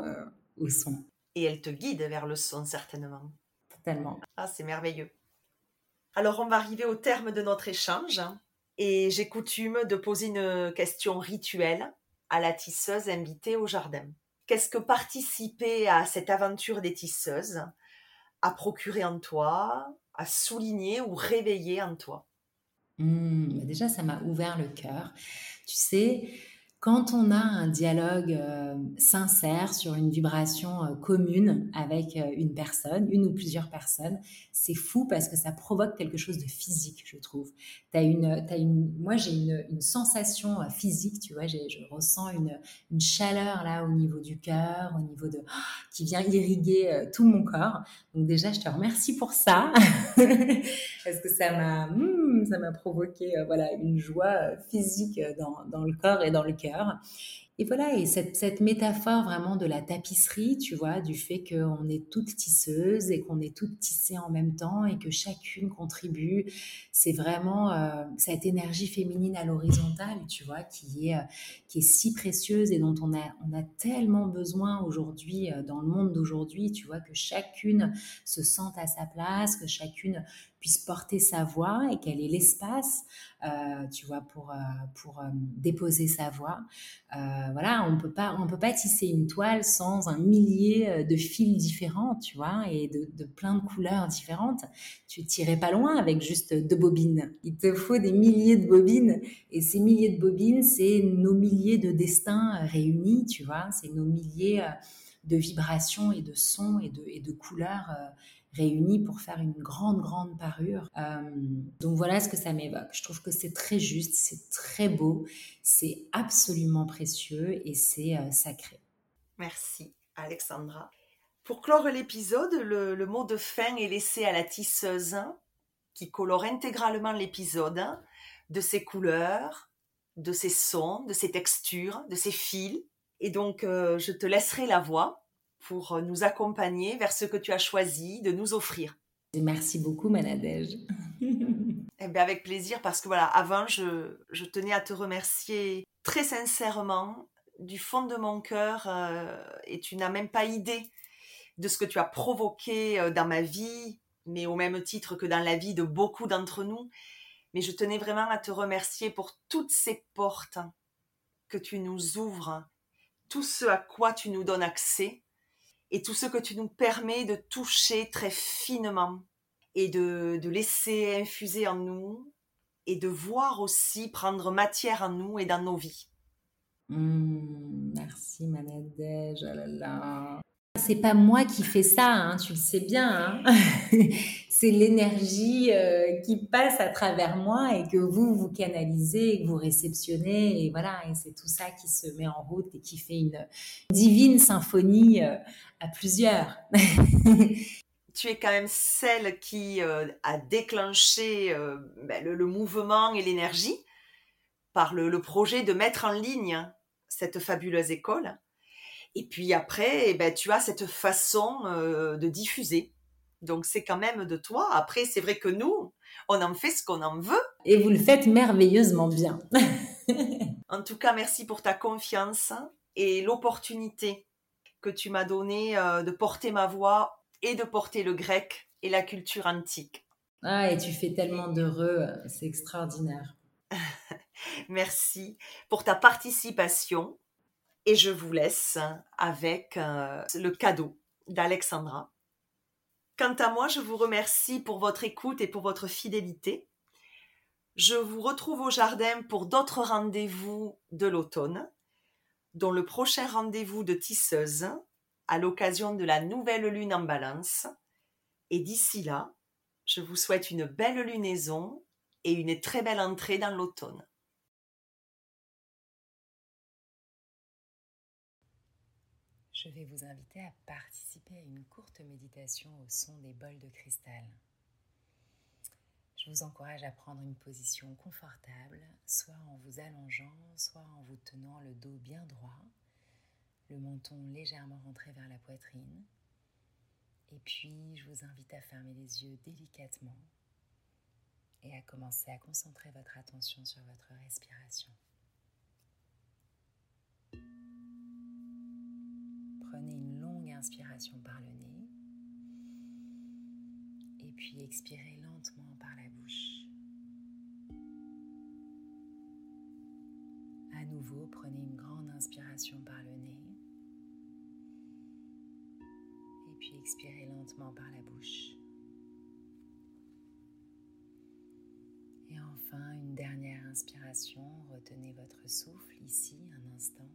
Speaker 2: au son.
Speaker 1: Et elle te guide vers le son certainement. Ah, c'est merveilleux. Alors, on va arriver au terme de notre échange et j'ai coutume de poser une question rituelle à la tisseuse invitée au jardin. Qu'est-ce que participer à cette aventure des tisseuses a procuré en toi, a souligné ou réveillé en toi?
Speaker 2: Mmh, Déjà, ça m'a ouvert le cœur. Tu sais, quand on a un dialogue euh, sincère sur une vibration euh, commune avec euh, une personne, une ou plusieurs personnes, c'est fou parce que ça provoque quelque chose de physique, je trouve. As une, as une, moi, j'ai une, sensation physique, tu vois, je ressens une, chaleur là au niveau du cœur, au niveau de qui vient irriguer tout mon corps. Donc déjà, je te remercie pour ça [LAUGHS] parce que ça m'a, hmm, provoqué voilà une joie physique dans le corps et dans le cœur et voilà, et cette, métaphore vraiment de la tapisserie, tu vois, du fait qu'on est toutes tisseuses et qu'on est toutes tissées en même temps et que chacune contribue, c'est vraiment euh, cette énergie féminine à l'horizontale, tu vois, qui est, euh, qui est si précieuse et dont on a, on a tellement besoin aujourd'hui, euh, dans le monde d'aujourd'hui, tu vois, que chacune se sente à sa place, que chacune puisse porter sa voix et qu'elle ait l'espace, euh, tu vois, pour, euh, pour euh, déposer sa voix. voilà, on peut pas, on peut pas tisser une toile sans un millier de fils différents, tu vois, et de, de plein de couleurs différentes. Tu tirais pas loin avec juste deux bobines. Il te faut des milliers de bobines, et ces milliers de bobines, c'est nos milliers de destins réunis, tu vois, c'est nos milliers de vibrations et de sons et de, et de couleurs réunis pour faire une grande, grande parure. Euh, donc voilà ce que ça m'évoque. Je trouve que c'est très juste, c'est très beau, c'est absolument précieux et c'est euh, sacré.
Speaker 1: Merci Alexandra. Pour clore l'épisode, le, mot de fin est laissé à la tisseuse qui colore intégralement l'épisode de ses couleurs, de ses sons, de ses textures, de ses fils. Et donc, euh, je te laisserai la voix pour euh, nous accompagner vers ce que tu as choisi de nous offrir.
Speaker 2: Merci beaucoup, Manadège. [LAUGHS]
Speaker 1: eh bien, avec plaisir, parce que voilà, avant, je, je, tenais à te remercier très sincèrement, du fond de mon cœur, euh, et tu n'as même pas idée de ce que tu as provoqué euh, dans ma vie, mais au même titre que dans la vie de beaucoup d'entre nous. Mais je tenais vraiment à te remercier pour toutes ces portes que tu nous ouvres, tout ce à quoi tu nous donnes accès, et tout ce que tu nous permets de toucher très finement et de, de laisser infuser en nous et de voir aussi prendre matière en nous et dans nos vies.
Speaker 2: Mmh, merci Manadège, oh c'est pas moi qui fais ça, hein, tu le sais bien. Hein. [LAUGHS] c'est l'énergie euh, qui passe à travers moi et que vous vous canalisez, et que vous réceptionnez et voilà. Et c'est tout ça qui se met en route et qui fait une divine symphonie euh, à plusieurs. [LAUGHS]
Speaker 1: tu es quand même celle qui euh, a déclenché ben, le, mouvement et l'énergie par le, projet de mettre en ligne cette fabuleuse école. Et puis après, eh ben, tu as cette façon de diffuser donc c'est quand même de toi. Après, c'est vrai que nous, on en fait ce qu'on en veut.
Speaker 2: Et vous le faites merveilleusement bien. [LAUGHS]
Speaker 1: en tout cas, merci pour ta confiance et l'opportunité que tu m'as donnée euh, de porter ma voix et de porter le grec et la culture antique.
Speaker 2: Ah, et tu fais tellement d'heureux, c'est extraordinaire. [LAUGHS]
Speaker 1: merci pour ta participation et je vous laisse avec euh, le cadeau d'Alexandra Quant à moi, je vous remercie pour votre écoute et pour votre fidélité. Je vous retrouve au jardin pour d'autres rendez-vous de l'automne, dont le prochain rendez-vous de tisseuse à l'occasion de la nouvelle lune en balance. Et d'ici là, je vous souhaite une belle lunaison et une très belle entrée dans l'automne.
Speaker 2: Je vais vous inviter à participer à une courte méditation au son des bols de cristal. Je vous encourage à prendre une position confortable, soit en vous allongeant, soit en vous tenant le dos bien droit, le menton légèrement rentré vers la poitrine. Et puis, je vous invite à fermer les yeux délicatement et à commencer à concentrer votre attention sur votre respiration. Prenez une longue inspiration par le nez et puis expirez lentement par la bouche. À nouveau, prenez une grande inspiration par le nez et puis expirez lentement par la bouche. Et enfin, une dernière inspiration, retenez votre souffle ici un instant.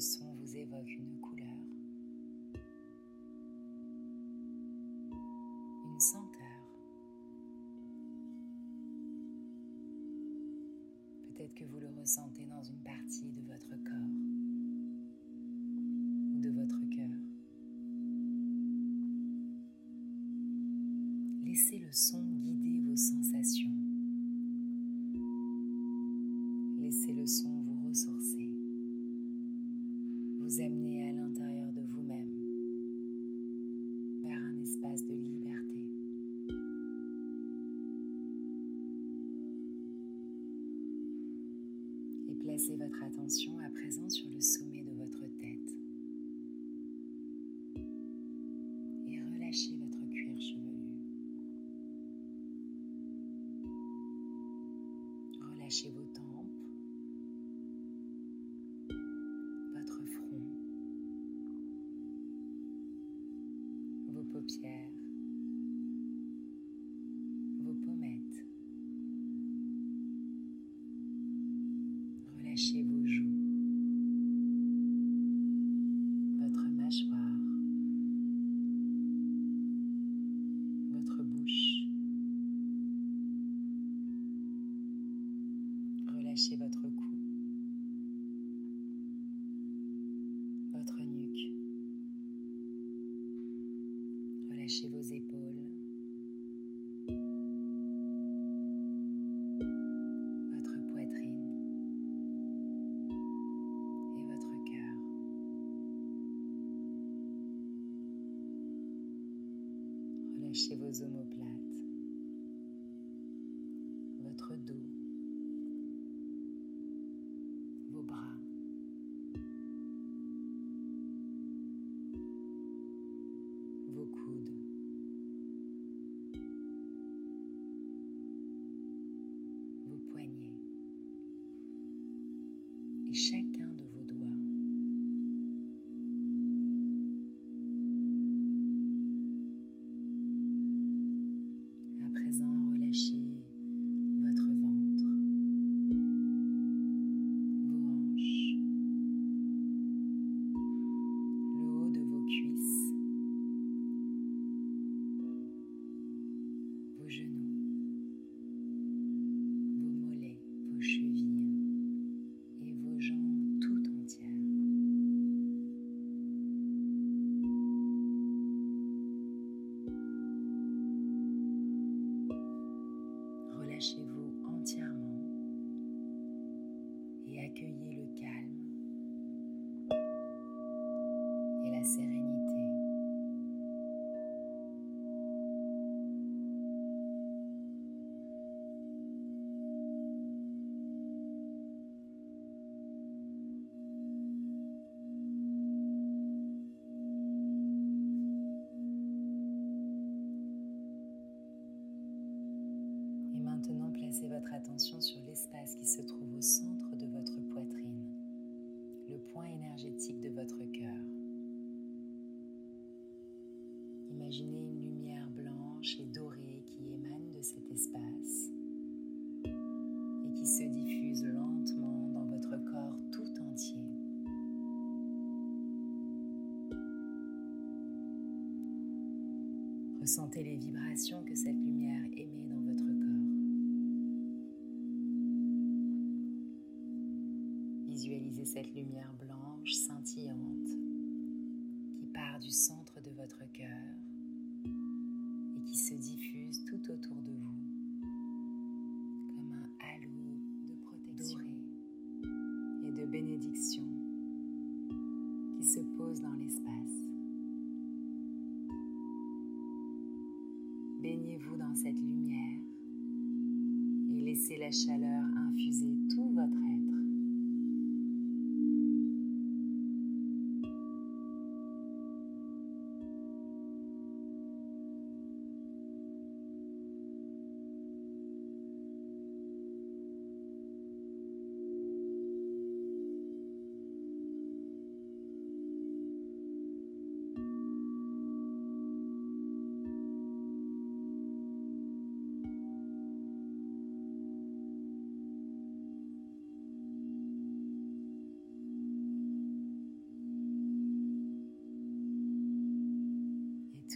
Speaker 2: Son vous évoque une couleur. senteur. Peut-être que vous le ressentez dans une partie de Placez votre attention à présent sur le sommet de Sentez les vibrations que cette la.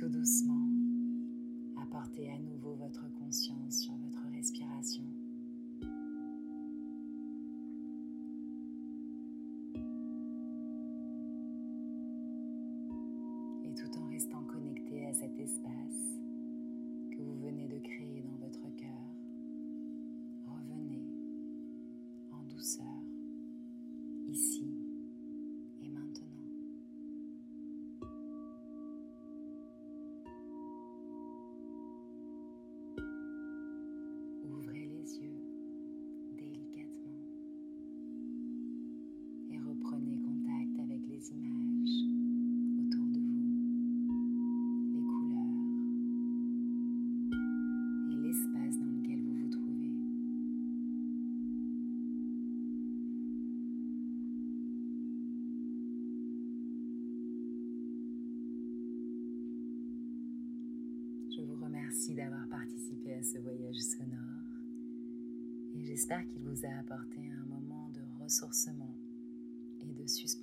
Speaker 2: estudos à ce voyage sonore et j'espère qu'il vous a apporté un moment de ressourcement et de suspense.